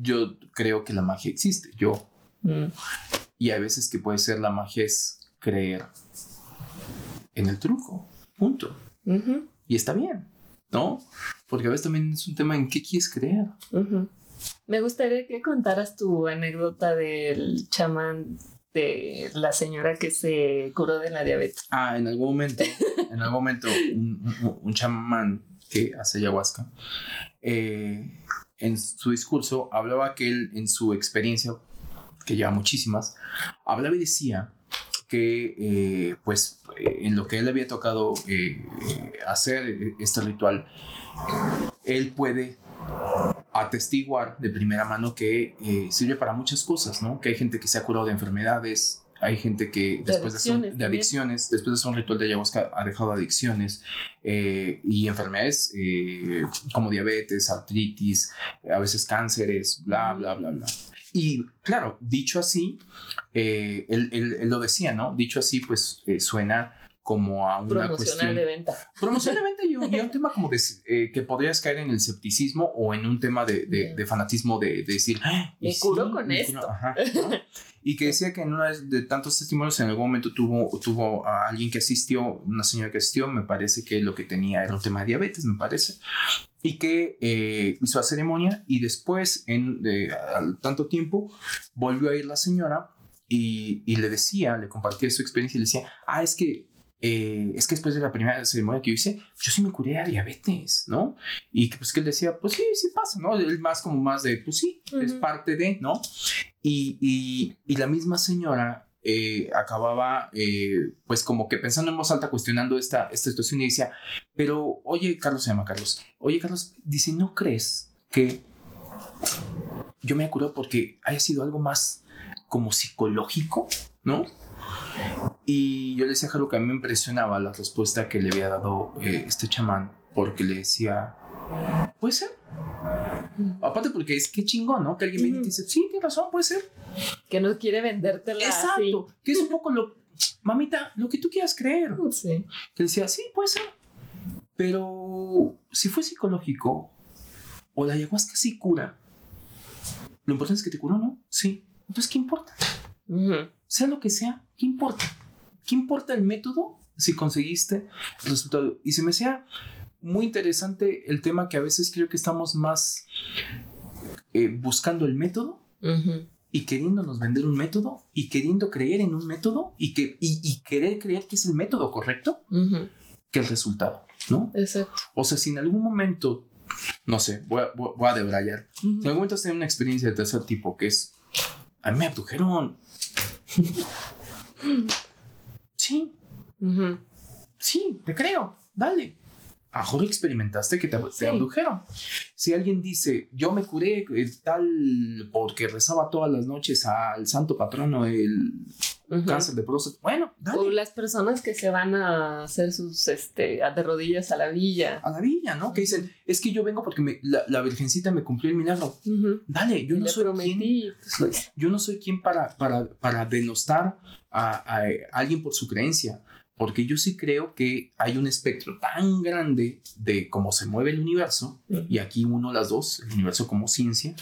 Yo creo que la magia existe, yo. Mm. Y hay veces que puede ser la magia es creer en el truco, punto. Y está bien. ¿no? Porque a veces también es un tema en qué quieres creer. Me gustaría que contaras tu anécdota del chamán de la señora que se curó de la diabetes. Ah, en algún momento, en algún momento, un, chamán que hace ayahuasca, eh, en su discurso hablaba que él, en su experiencia, que lleva muchísimas, hablaba y decía que eh, pues en lo que él había tocado eh, hacer este ritual, él puede atestiguar de primera mano que eh, sirve para muchas cosas, ¿no? Que hay gente que se ha curado de enfermedades, hay gente que después de, adicciones, después de hacer un ritual de ayahuasca ha dejado adicciones eh, y enfermedades eh, como diabetes, artritis, a veces cánceres, bla, bla, bla, bla. Y claro, dicho así, él, él, lo decía, ¿no? Dicho así, pues suena como a una cuestión de venta. Promocional de venta y, y, un tema como de eh, que podrías caer en el escepticismo o en un tema de, de, fanatismo de, decir, me curo con esto. Y que decía que en una de tantos testimonios en algún momento tuvo, tuvo a alguien que asistió, una señora que asistió, me parece que lo que tenía era un tema de diabetes, me parece, y que eh, hizo la ceremonia y después, en al tanto tiempo, volvió a ir la señora y, y, le decía, le compartía su experiencia y le decía, ah, es que eh, es que después de la primera ceremonia que yo hice, yo sí me curé a diabetes, ¿no? Y que pues que él decía, pues sí, sí pasa, ¿no? Él más como más de, pues sí, es parte de, ¿no? Y, y, y la misma señora eh, acababa eh, pues como que pensando en voz alta, cuestionando esta, esta situación y decía, pero oye, Carlos se llama Carlos, oye Carlos, dice, ¿no crees que yo me he curado porque haya sido algo más como psicológico, ¿no? Y yo le decía a Jaro que a mí me impresionaba la respuesta que le había dado eh, este chamán, porque le decía, puede ser. Aparte porque es que chingón, ¿no? Que alguien me dice, sí, tiene razón, puede ser. Que no quiere vendértela Exacto. Que es un poco lo, mamita, lo que tú quieras creer. Sí. Que decía, sí, puede ser. Pero si fue psicológico o la ayahuasca sí cura, lo importante es que te curó, ¿no? Sí. Entonces, ¿qué importa? Sea lo que sea, ¿qué importa? ¿Qué importa el método si conseguiste el resultado? Y se me hacía muy interesante el tema que a veces creo que estamos más eh, buscando el método y queriéndonos vender un método y queriendo creer en un método y, que, y, querer creer que es el método correcto que el resultado, ¿no? Exacto. O sea, si en algún momento, no sé, voy a, voy a debrayar, si en algún momento has tenido una experiencia de tercer tipo que es, a mí me abdujeron. Sí. Sí, te creo. Dale. Mejor experimentaste que te, abdujeron. Si alguien dice, yo me curé eh, tal porque rezaba todas las noches al santo patrono el cáncer de próstata, bueno, dale. O las personas que se van a hacer sus, este, de rodillas a la villa. A la villa, ¿no? Que dicen, es que yo vengo porque la, virgencita me cumplió el milagro. Dale, yo no soy quien, pues, yo no soy quien para, para, para denostar a alguien por su creencia porque yo sí creo que hay un espectro tan grande de cómo se mueve el universo, y aquí uno las dos, el universo como ciencia,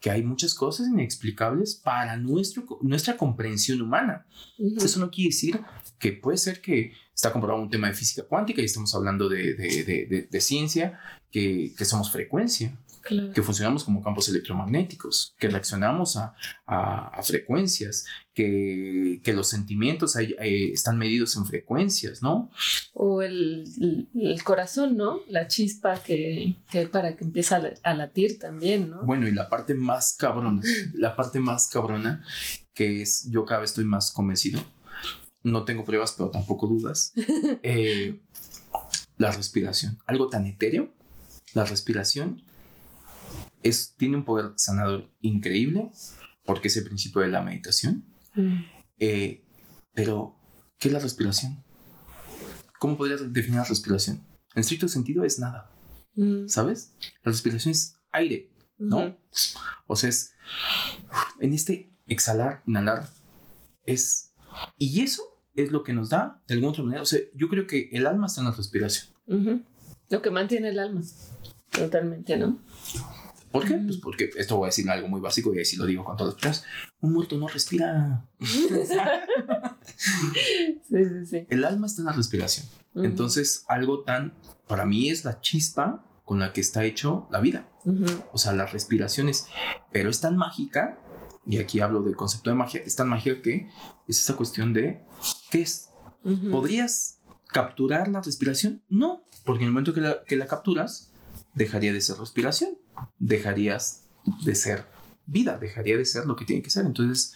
que hay muchas cosas inexplicables para nuestro, nuestra comprensión humana. Eso no quiere decir que puede ser que está comprobado un tema de física cuántica y estamos hablando de, de, de, ciencia, que, que somos frecuencia que funcionamos como campos electromagnéticos, que reaccionamos a, a, frecuencias, que, que, los sentimientos están medidos en frecuencias, ¿no? O el, el, corazón, ¿no? La chispa que, que para que empiece a, latir también, ¿no? Bueno, y la parte más cabrona, la parte más cabrona, que es, yo cada vez estoy más convencido, no tengo pruebas, pero tampoco dudas, eh, la respiración, algo tan etéreo, la respiración es, tiene un poder sanador increíble porque es el principio de la meditación. Mm. Eh, pero, ¿qué es la respiración? ¿Cómo podrías definir la respiración? En estricto sentido es nada. Mm. ¿Sabes? La respiración es aire, ¿no? O sea, es en este exhalar, inhalar, es... Y eso es lo que nos da, de alguna otra manera, o sea, yo creo que el alma está en la respiración. Lo que mantiene el alma, totalmente, ¿no? ¿Por qué? Pues porque esto voy a decir algo muy básico y así lo digo con las palabras. Un muerto no respira. sí, sí, sí. El alma está en la respiración. Entonces, algo tan, para mí es la chispa con la que está hecho la vida. O sea, las respiraciones. Pero es tan mágica, y aquí hablo del concepto de magia, es tan mágica que es esa cuestión de, ¿qué es? ¿Podrías capturar la respiración? No, porque en el momento que la, que la capturas, dejaría de ser respiración dejarías de ser vida, dejaría de ser lo que tiene que ser. Entonces,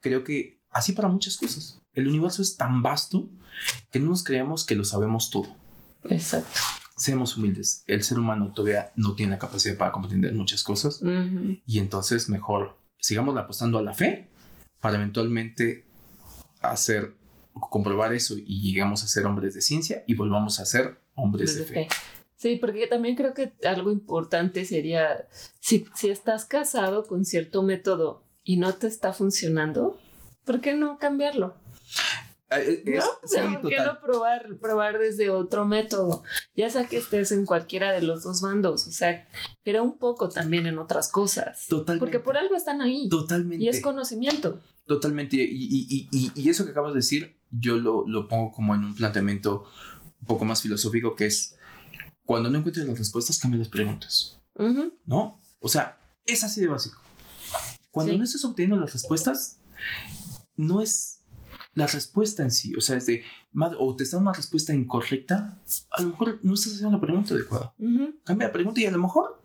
creo que así para muchas cosas. El universo es tan vasto que no nos creemos que lo sabemos todo. Exacto. Seamos humildes. El ser humano todavía no tiene la capacidad para comprender muchas cosas. Y entonces mejor sigamos apostando a la fe para eventualmente hacer, comprobar eso y llegamos a ser hombres de ciencia y volvamos a ser hombres de fe. Sí, porque también creo que algo importante sería, si, si estás casado con cierto método y no te está funcionando, ¿por qué no cambiarlo? Eh, eh, ¿No? es- O sea, sí, ¿por qué total. no probar, probar desde otro método? Ya sea que estés en cualquiera de los dos bandos, o sea, pero un poco también en otras cosas. Totalmente. Porque por algo están ahí. Totalmente. Y es conocimiento. Totalmente. Y, y- y- y eso que acabas de decir, yo lo, lo pongo como en un planteamiento un poco más filosófico, que es cuando no encuentres las respuestas, cambia las preguntas. Ujú. ¿No? O sea, es así de básico. Cuando Sí. no estés obteniendo las respuestas, no es la respuesta en sí. O sea, es de, "Madre, o te está dando una respuesta incorrecta, a lo mejor no estás haciendo la pregunta adecuada. Ujú. Cambia la pregunta y a lo mejor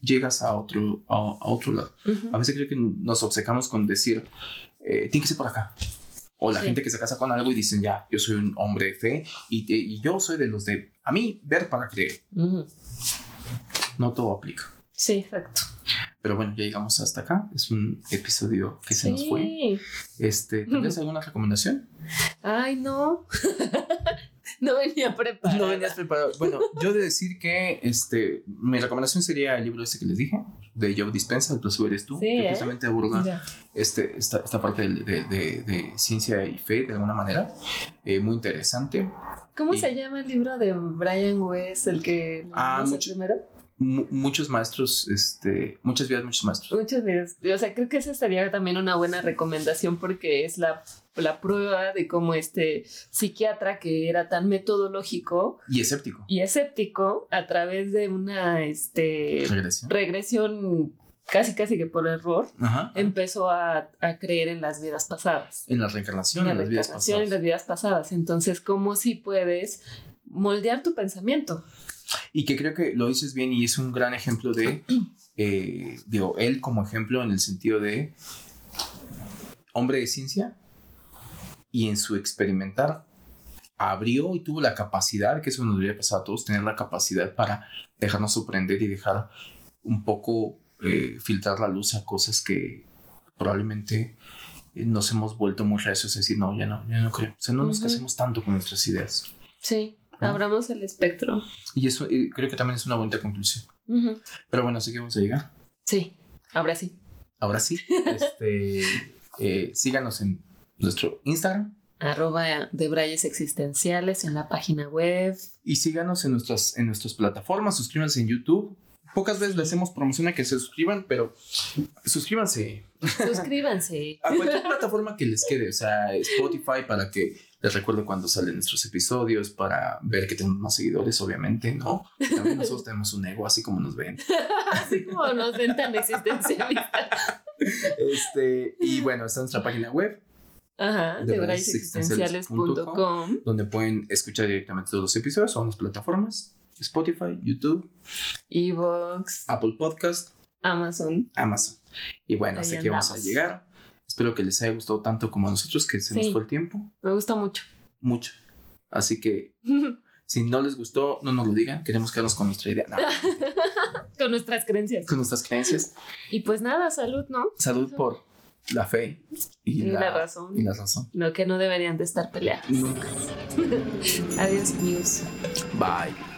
llegas a otro, a, a otro lado. Ujú. A veces creo que nos obcecamos con decir, eh, tiene que ser por acá. O la Sí. gente que se casa con algo y dicen, ya, yo soy un hombre de fe y, y yo soy de los de, a mí, ver para creer. Ujú. No todo aplica. Sí, exacto. Pero bueno, ya llegamos hasta acá. Es un episodio que se nos fue. Sí. Este, ¿Tienes alguna recomendación? Ay, no. no venía preparada. No venías preparado. Bueno, yo de decir que este, mi recomendación sería el libro este que les dije, de Joe Dispensa, El placebo eres tú, Sí, que ¿eh? justamente aborda Ya. este, esta, esta parte de, de- de- de ciencia y fe de alguna manera. Eh, muy interesante. ¿Cómo Y- se llama el libro de Brian West, el que Ah, mucho- primero? Mu- muchos maestros, este, muchas vidas, muchos maestros. Muchos videos. O sea, creo que esa sería también una buena recomendación porque es la, la prueba de cómo este psiquiatra que era tan metodológico Y escéptico. y escéptico a través de una este, Regresión. regresión casi casi que por error Ajá. empezó a, a creer en las vidas pasadas. En la reencarnación, en en la las vidas pasadas. las vidas pasadas. Entonces, ¿cómo si puedes moldear tu pensamiento? Y que creo que lo dices bien y es un gran ejemplo de, eh, digo, él como ejemplo en el sentido de hombre de ciencia y en su experimentar abrió y tuvo la capacidad, que eso nos debería pasar a todos, tener la capacidad para dejarnos sorprender y dejar un poco eh, filtrar la luz a cosas que probablemente eh, nos hemos vuelto muy recios a decir, no, ya no, ya no creo. O sea, no nos casemos tanto con nuestras ideas. Sí, ¿No? abramos el espectro. Y eso eh, creo que también es una bonita conclusión. Pero bueno, así que vamos a llegar. Sí, ahora sí. Ahora sí, este, eh, síganos en nuestro Instagram Arroba de Brayes Existenciales en la página web. y síganos en nuestras, en nuestras plataformas. Suscríbanse en YouTube. Pocas veces le hacemos promoción a que se suscriban, pero suscríbanse Suscríbanse. a cualquier plataforma que les quede. O sea, Spotify para que les recuerde cuando salen nuestros episodios, para ver que tenemos más seguidores, obviamente, ¿no? También nosotros tenemos un ego, así como nos ven. Así como nos ven tan existencialistas. Este, y bueno, está nuestra página web Ajá, De donde pueden escuchar directamente todos los episodios. Son las plataformas Spotify, YouTube, Evox, Apple Podcast, Amazon. Amazon. Y bueno, Ahí hasta aquí vamos a llegar. Espero que les haya gustado tanto como a nosotros, que se nos Sí. fue el tiempo. Me gusta mucho. Mucho. Así que si no les gustó, no nos lo digan. Queremos quedarnos con nuestra idea. No, Con nuestras creencias. con nuestras creencias. Y pues nada, salud, ¿no? Salud por la fe y, Y la razón. Y la razón. Lo que no deberían de estar peleadas. Nunca. Adiós, amigos. Bye.